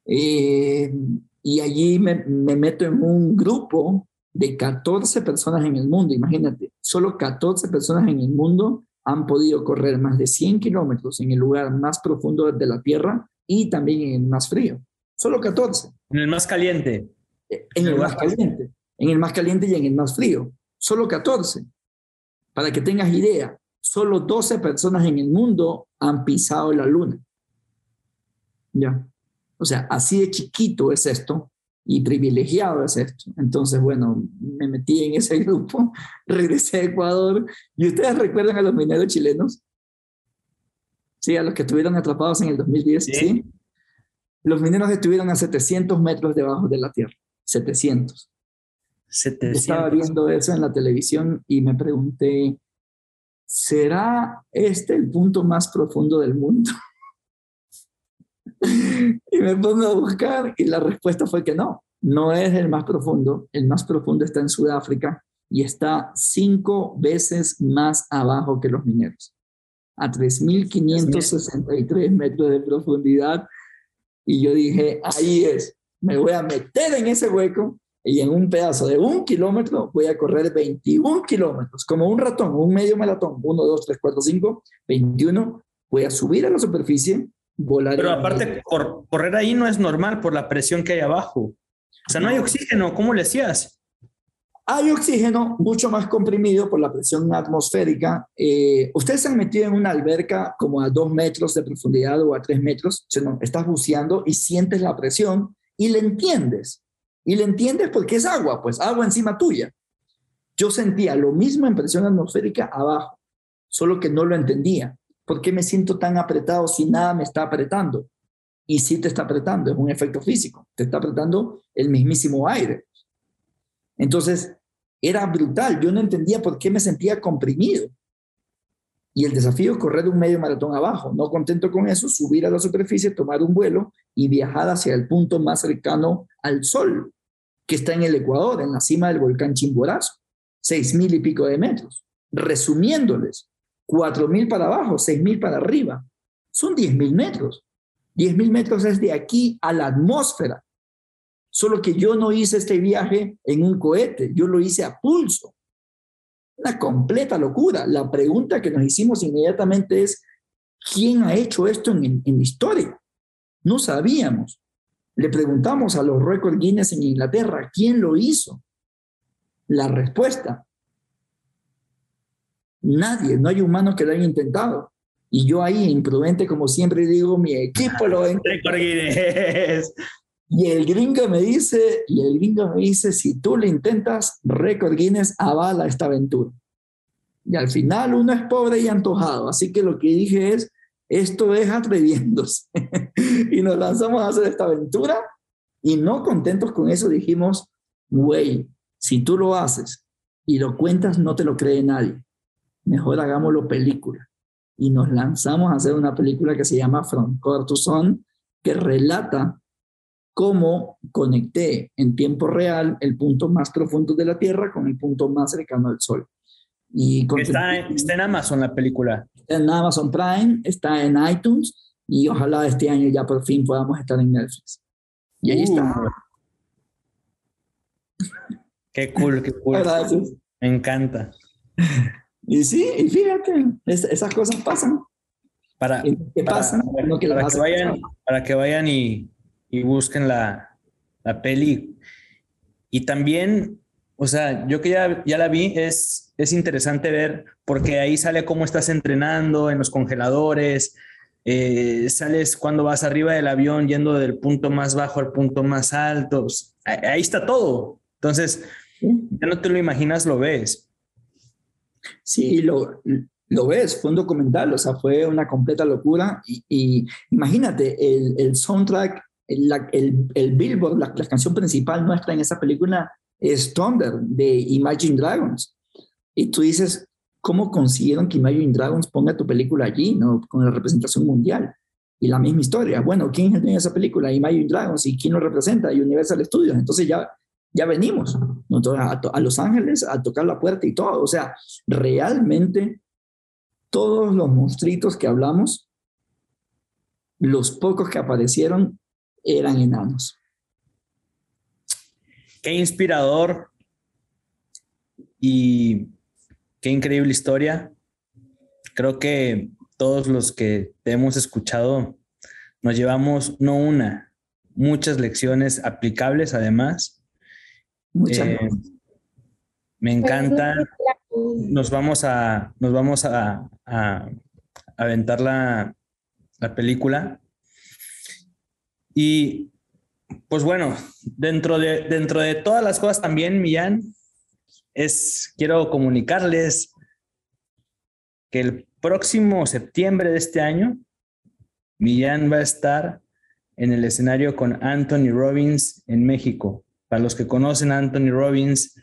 Speaker 3: Eh, y allí me, me meto en un grupo de 14 personas en el mundo, imagínate, solo 14 personas en el mundo han podido correr más de 100 kilómetros en el lugar más profundo de la Tierra y también en el más frío. Solo 14.
Speaker 2: En el más caliente.
Speaker 3: Eh, en el, más caliente. En el más caliente y en el más frío. Solo 14. Para que tengas idea, solo 12 personas en el mundo han pisado la luna. Ya. O sea, así de chiquito es esto y privilegiado es esto. Entonces, bueno, me metí en ese grupo, regresé a Ecuador y ustedes recuerdan a los mineros chilenos, sí, a los que estuvieron atrapados en el 2010, sí. Los mineros estuvieron a 700 metros debajo de la tierra, 700. 700. Estaba viendo eso en la televisión y me pregunté, ¿será este el punto más profundo del mundo? y me pongo a buscar y la respuesta fue que no, no es el más profundo. El más profundo está en Sudáfrica y está cinco veces más abajo que los mineros, a 3.563 metros de profundidad. Y yo dije, ahí es, me voy a meter en ese hueco y en un pedazo de un kilómetro voy a correr 21 kilómetros, como un ratón, un medio maratón, 1, 2, 3, 4, 5, 21. Voy a subir a la superficie,
Speaker 2: pero aparte, por, correr ahí no es normal por la presión que hay abajo. O sea, no, hay oxígeno. ¿Cómo le hacías?
Speaker 3: Hay oxígeno mucho más comprimido por la presión atmosférica. Eh, ustedes se han metido en una alberca como a dos metros de profundidad o a tres metros. O sea, no, estás buceando y sientes la presión y le entiendes. Y le entiendes porque es agua, pues agua encima tuya. Yo sentía lo mismo en presión atmosférica abajo, solo que no lo entendía. ¿Por qué me siento tan apretado si nada me está apretando? Y sí te está apretando, es un efecto físico, te está apretando el mismísimo aire. Entonces, era brutal, yo no entendía por qué me sentía comprimido. Y el desafío es correr un medio maratón abajo. No contento con eso, subir a la superficie, tomar un vuelo y viajar hacia el punto más cercano al Sol, que está en el Ecuador, en la cima del volcán Chimborazo, seis mil y pico de metros. Resumiéndoles, cuatro mil para abajo, seis mil para arriba. Son diez mil metros. Diez mil metros es de aquí a la atmósfera. Solo que yo no hice este viaje en un cohete, yo lo hice a pulso. Una completa locura. La pregunta que nos hicimos inmediatamente es, ¿quién ha hecho esto en, en la historia? No sabíamos. Le preguntamos a los récords Guinness en Inglaterra, ¿quién lo hizo? La respuesta, nadie, no hay humano que lo haya intentado. Y yo ahí, imprudente como siempre digo, mi equipo lo
Speaker 2: Récord Guinness.
Speaker 3: Y el gringo me dice, y el gringo me dice, si tú lo intentas, Récord Guinness avala esta aventura. Y al final uno es pobre y antojado, así que lo que dije es, esto es atreviéndose. y nos lanzamos a hacer esta aventura y no contentos con eso dijimos, güey, si tú lo haces y lo cuentas, no te lo cree nadie. Mejor hagámoslo película. Y nos lanzamos a hacer una película que se llama From Core to Zone, que relata cómo conecté en tiempo real el punto más profundo de la Tierra con el punto más cercano al Sol.
Speaker 2: Y está, está en Amazon la película.
Speaker 3: Está en Amazon Prime, está en iTunes y ojalá este año ya por fin podamos estar en Netflix. Y ahí está. Uh.
Speaker 2: Qué cool, qué cool.
Speaker 3: Gracias.
Speaker 2: Me encanta.
Speaker 3: Y sí, y fíjate, esas cosas pasan.
Speaker 2: Para,
Speaker 3: ¿Qué
Speaker 2: para,
Speaker 3: pasa?
Speaker 2: Para, que, para que, vayan, para que vayan y, y busquen la, la, peli. Y también, o sea, yo que ya, ya la vi, es, es interesante ver, porque ahí sale cómo estás entrenando en los congeladores, eh, sales cuando vas arriba del avión yendo del punto más bajo al punto más alto. Ahí está todo. Entonces, ya no te lo imaginas, lo ves.
Speaker 3: Sí, lo, lo ves, fue un documental, o sea, fue una completa locura. Y, imagínate, el, el soundtrack el, el, Billboard, la, la, canción principal nuestra en esa película es Thunder de Imagine Dragons. Y tú dices, ¿cómo consiguieron que Imagine Dragons ponga tu película allí, ¿no? con la representación mundial? Y la misma historia. Bueno, ¿quién es el esa película? Imagine Dragons. ¿Y quién lo representa? Universal Studios. Entonces ya, ya venimos a, a Los Ángeles a tocar la puerta y todo. O sea, realmente todos los monstruitos que hablamos, los pocos que aparecieron eran enanos.
Speaker 2: Qué inspirador y qué increíble historia. Creo que todos los que te hemos escuchado nos llevamos no una, muchas lecciones aplicables además.
Speaker 3: Muchas. Eh,
Speaker 2: me encanta. Nos vamos a, nos vamos a, a aventar la, la película. Y pues bueno, dentro de, dentro de todas las cosas también, Millán, es, quiero comunicarles que el próximo septiembre de este año, Millán va a estar en el escenario con Anthony Robbins en México. Para los que conocen a Anthony Robbins,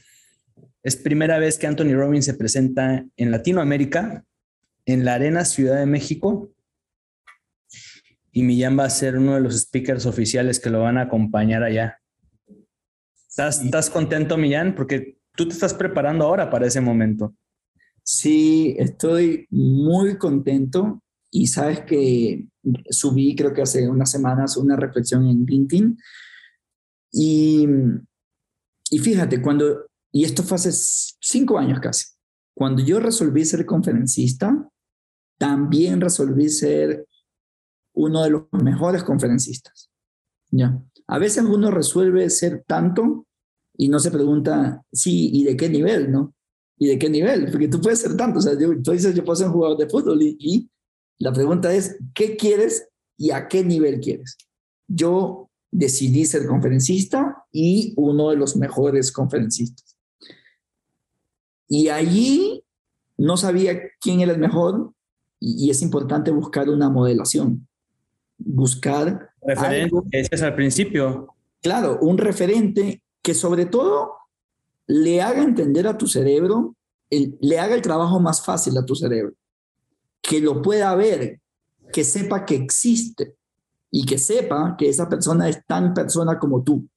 Speaker 2: es primera vez que Anthony Robbins se presenta en Latinoamérica, en la Arena Ciudad de México, y Millán va a ser uno de los speakers oficiales que lo van a acompañar allá. ¿Estás, ¿Estás contento, Millán? Porque tú te estás preparando ahora para ese momento.
Speaker 3: Sí, estoy muy contento y sabes que subí creo que hace unas semanas una reflexión en LinkedIn y, y fíjate, cuando, y esto fue hace cinco años casi, cuando yo resolví ser conferencista, también resolví ser uno de los mejores conferencistas. ¿ya? A veces uno resuelve ser tanto y no se pregunta, sí, ¿y de qué nivel, no? ¿Y de qué nivel? Porque tú puedes ser tanto, o sea, tú dices, yo puedo ser un jugador de fútbol y la pregunta es, ¿qué quieres y a qué nivel quieres? Yo decidí ser conferencista y uno de los mejores conferencistas. Y allí no sabía quién era el mejor y, y es importante buscar una modelación buscar...
Speaker 2: Referente, ese es al principio.
Speaker 3: Claro, un referente que sobre todo le haga entender a tu cerebro, le haga el trabajo más fácil a tu cerebro. que lo pueda ver, que sepa que existe y que sepa que esa persona es tan persona como tú.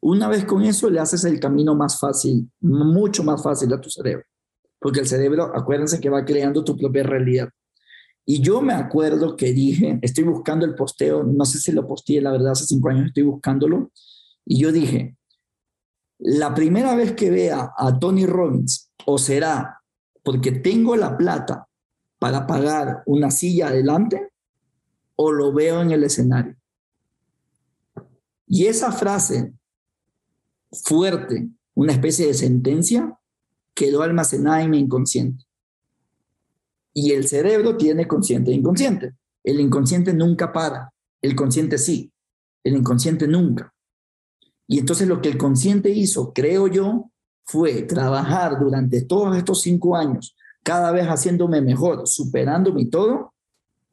Speaker 3: Una vez con eso le haces el camino más fácil, mucho más fácil a tu cerebro, porque el cerebro, acuérdense que va creando tu propia realidad. Y yo me acuerdo que dije, estoy buscando el posteo, no sé si lo posteé, la verdad, hace cinco años estoy buscándolo, y yo dije, la primera vez que vea a Tony Robbins, o será porque tengo la plata para pagar una silla adelante, o lo veo en el escenario. Y esa frase fuerte, una especie de sentencia, quedó almacenada en mi inconsciente. Y el cerebro tiene consciente e inconsciente. El inconsciente nunca para, el consciente sí, el inconsciente nunca. Y entonces lo que el consciente hizo, creo yo, fue trabajar durante todos estos cinco años, cada vez haciéndome mejor, superándome y todo,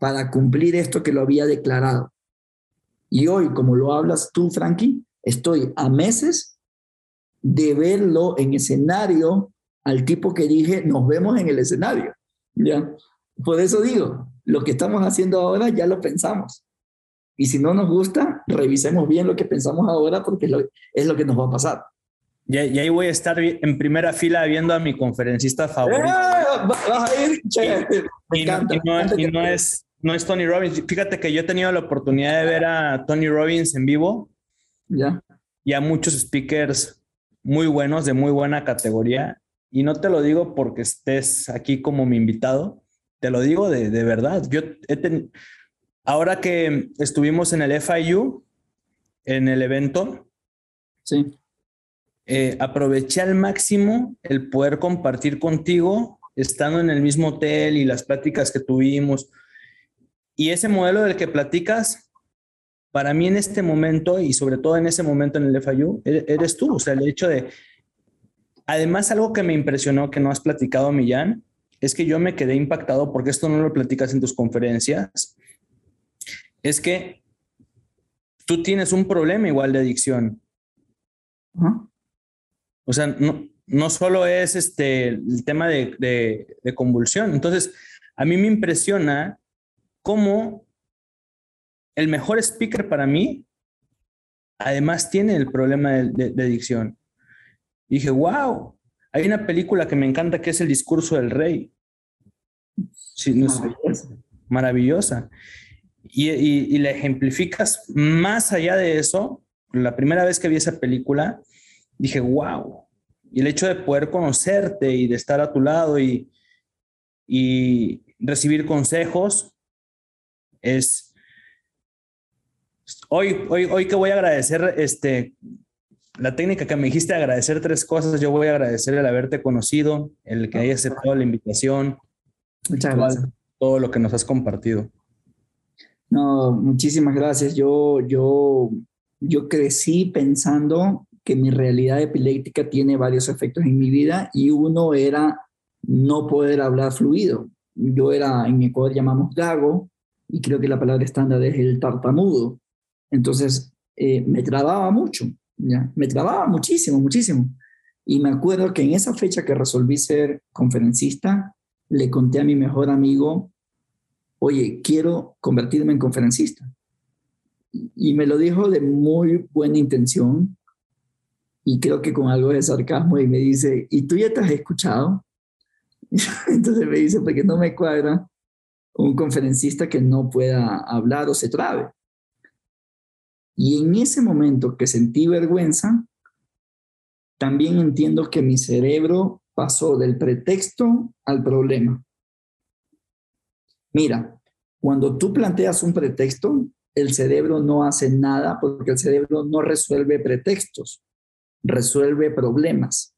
Speaker 3: para cumplir esto que lo había declarado. Y hoy, como lo hablas tú, Frankie, estoy a meses de verlo en escenario al tipo que dije, nos vemos en el escenario. ¿ya? Por eso digo, lo que estamos haciendo ahora ya lo pensamos. Y si no nos gusta, revisemos bien lo que pensamos ahora porque es lo que nos va a pasar.
Speaker 2: Y, ahí voy a estar en primera fila viendo a mi conferencista favorito. ¡Eh! Vas a ir, Me encanta. Y, no, es, no es Tony Robbins. Fíjate que yo he tenido la oportunidad de ver a Tony Robbins en vivo.
Speaker 3: Ya.
Speaker 2: Y a muchos speakers muy buenos, de muy buena categoría. Y no te lo digo porque estés aquí como mi invitado, te lo digo de, de verdad. Yo ahora que estuvimos en el FIU, en el evento,
Speaker 3: sí.
Speaker 2: Eh, aproveché al máximo el poder compartir contigo, estando en el mismo hotel y las pláticas que tuvimos. Y ese modelo del que platicas, para mí en este momento y sobre todo en ese momento en el FIU, e-, eres tú. O sea, el hecho de... Además, algo que me impresionó que no has platicado, Millán, es que yo me quedé impactado porque esto no lo platicas en tus conferencias. Es que tú tienes un problema igual de adicción. O sea, no, no solo es este, el tema de, de, de convulsión. Entonces, a mí me impresiona cómo el mejor speaker para mí, además tiene el problema de, adicción. dije, wow, hay una película que me encanta que es El discurso del rey. Sí, maravillosa. Y, y, la ejemplificas más allá de eso. La primera vez que vi esa película, dije, wow. Y el hecho de poder conocerte y de estar a tu lado y, y recibir consejos es, Hoy, hoy, hoy que voy a agradecer este, la técnica que me dijiste, agradecer tres cosas. Yo voy a agradecer el haberte conocido, el que hayas aceptado la invitación.
Speaker 3: Muchas gracias.
Speaker 2: Todo lo que nos has compartido.
Speaker 3: No, muchísimas gracias. Yo, yo, yo crecí pensando que mi realidad epiléptica tiene varios efectos en mi vida y uno era no poder hablar fluido. Yo era, en mi Ecuador llamamos gago, y creo que la palabra estándar es el tartamudo. Entonces, eh, me trababa mucho. Me trababa muchísimo, muchísimo. Y me acuerdo que en esa fecha que resolví ser conferencista, le conté a mi mejor amigo, oye, quiero convertirme en conferencista. Y me lo dijo de muy buena intención y creo que con algo de sarcasmo y me dice, ¿y tú ya te has escuchado? Entonces me dice, porque no me cuadra un conferencista que no pueda hablar o se trabe. Y en ese momento que sentí vergüenza, también entiendo que mi cerebro pasó del pretexto al problema. Mira, cuando tú planteas un pretexto, el cerebro no hace nada porque el cerebro no resuelve pretextos, resuelve problemas.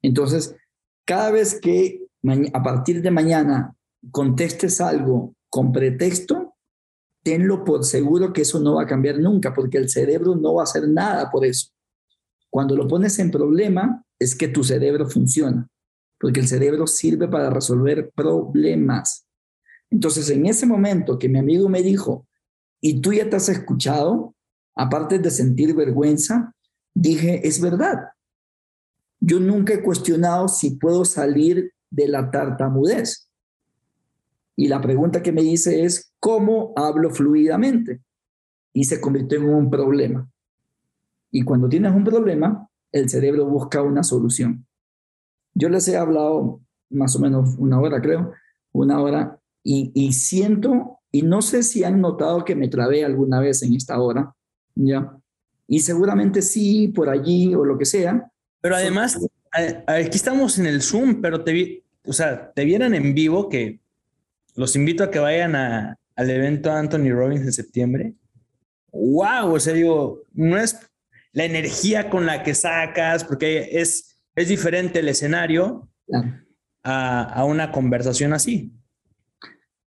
Speaker 3: Entonces, cada vez que a partir de mañana contestes algo con pretexto, tenlo por seguro que eso no va a cambiar nunca, porque el cerebro no va a hacer nada por eso. Cuando lo pones en problema, es que tu cerebro funciona, porque el cerebro sirve para resolver problemas. Entonces, en ese momento que mi amigo me dijo, y tú ya te has escuchado, aparte de sentir vergüenza, dije, es verdad. Yo nunca he cuestionado si puedo salir de la tartamudez. Y la pregunta que me hice es, ¿cómo hablo fluidamente? Y se convirtió en un problema. Y cuando tienes un problema, el cerebro busca una solución. Yo les he hablado más o menos una hora, creo, una hora, y, y siento, y no sé si han notado que me trabé alguna vez en esta hora, ¿ya? Y seguramente sí, por allí o lo que sea.
Speaker 2: Pero además, aquí estamos en el Zoom, pero te vi, o sea, te vieran en vivo que los invito a que vayan a, al evento Anthony Robbins en septiembre. ¡Wow! O sea, digo, no es la energía con la que sacas, porque es, es diferente el escenario a, a, una conversación así.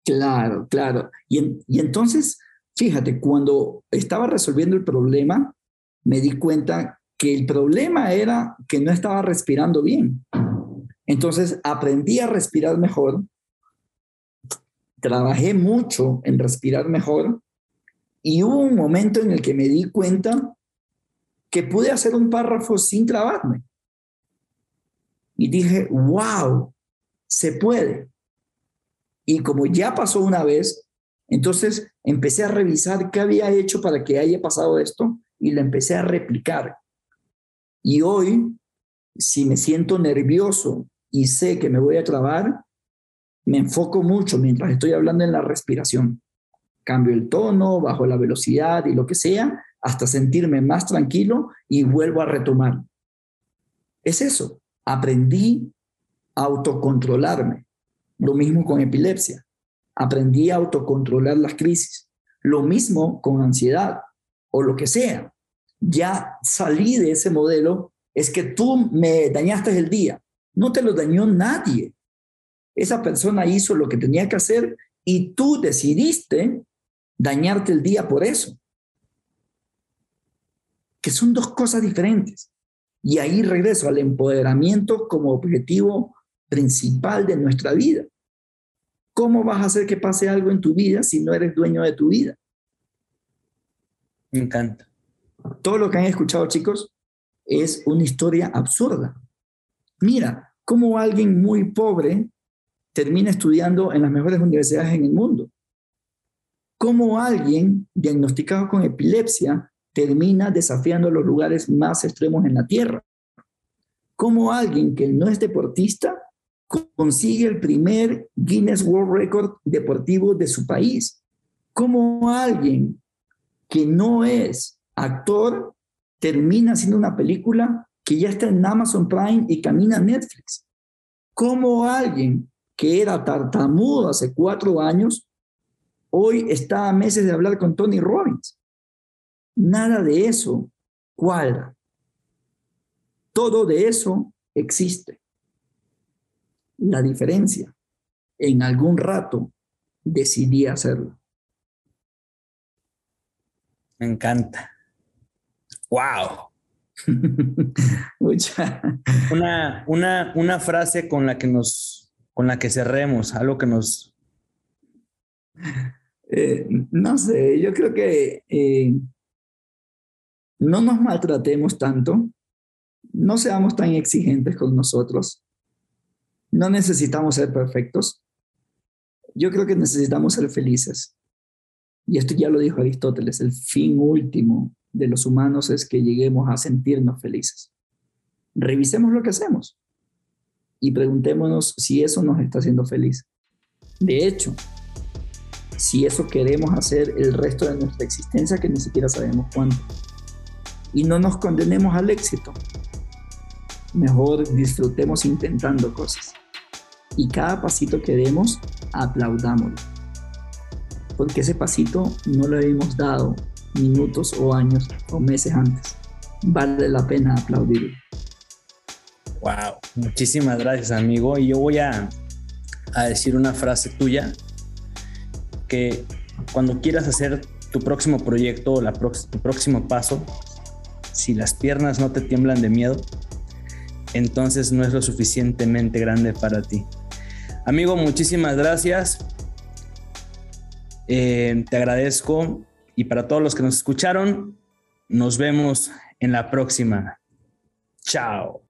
Speaker 3: Claro, claro. Y, y entonces, fíjate, cuando estaba resolviendo el problema, me di cuenta que el problema era que no estaba respirando bien. Entonces aprendí a respirar mejor, trabajé mucho en respirar mejor y hubo un momento en el que me di cuenta que pude hacer un párrafo sin trabarme. Y dije, wow, se puede. Y como ya pasó una vez, entonces empecé a revisar qué había hecho para que haya pasado esto y lo empecé a replicar. Y hoy, si me siento nervioso y sé que me voy a trabar, me enfoco mucho mientras estoy hablando en la respiración. Cambio el tono, bajo la velocidad y lo que sea, hasta sentirme más tranquilo y vuelvo a retomar. Es eso. Aprendí a autocontrolarme. Lo mismo con epilepsia. Aprendí a autocontrolar las crisis. Lo mismo con ansiedad o lo que sea. Ya salí de ese modelo. Es que tú me dañaste el día. No te lo dañó nadie. Esa persona hizo lo que tenía que hacer y tú decidiste dañarte el día por eso. Que son dos cosas diferentes. Y ahí regreso al empoderamiento como objetivo principal de nuestra vida. ¿Cómo vas a hacer que pase algo en tu vida si no eres dueño de tu vida?
Speaker 2: Me encanta.
Speaker 3: Todo lo que han escuchado, chicos, es una historia absurda. Mira, cómo alguien muy pobre termina estudiando en las mejores universidades en el mundo. Cómo alguien diagnosticado con epilepsia termina desafiando los lugares más extremos en la Tierra. Cómo alguien que no es deportista consigue el primer Guinness World Record deportivo de su país. Cómo alguien que no es actor termina haciendo una película que ya está en Amazon Prime y camina en Netflix. Como alguien que era tartamudo hace cuatro años, hoy está a meses de hablar con Tony Robbins. Nada de eso cuadra. Todo de eso existe. La diferencia, en algún rato decidí hacerlo.
Speaker 2: Me encanta. ¡Wow! una, una, una frase con la que nos, con la que cerremos, algo que nos...
Speaker 3: Eh, no sé, yo creo que eh, no nos maltratemos tanto, no seamos tan exigentes con nosotros, no necesitamos ser perfectos, yo creo que necesitamos ser felices. Y esto ya lo dijo Aristóteles, el fin último de los humanos es que lleguemos a sentirnos felices. Revisemos lo que hacemos y preguntémonos si eso nos está haciendo feliz. De hecho, si eso queremos hacer el resto de nuestra existencia, que ni siquiera sabemos cuándo. Y no nos condenemos al éxito. Mejor disfrutemos intentando cosas. Y cada pasito que demos, aplaudámoslo. Porque ese pasito no lo hemos dado minutos o años o meses antes. Vale la pena aplaudirlo.
Speaker 2: Wow, muchísimas gracias amigo. Y yo voy a, a decir una frase tuya que cuando quieras hacer tu próximo proyecto o tu próximo paso, si las piernas no te tiemblan de miedo, entonces no es lo suficientemente grande para ti. Amigo, muchísimas gracias. Eh, te agradezco y para todos los que nos escucharon, nos vemos en la próxima. Chao.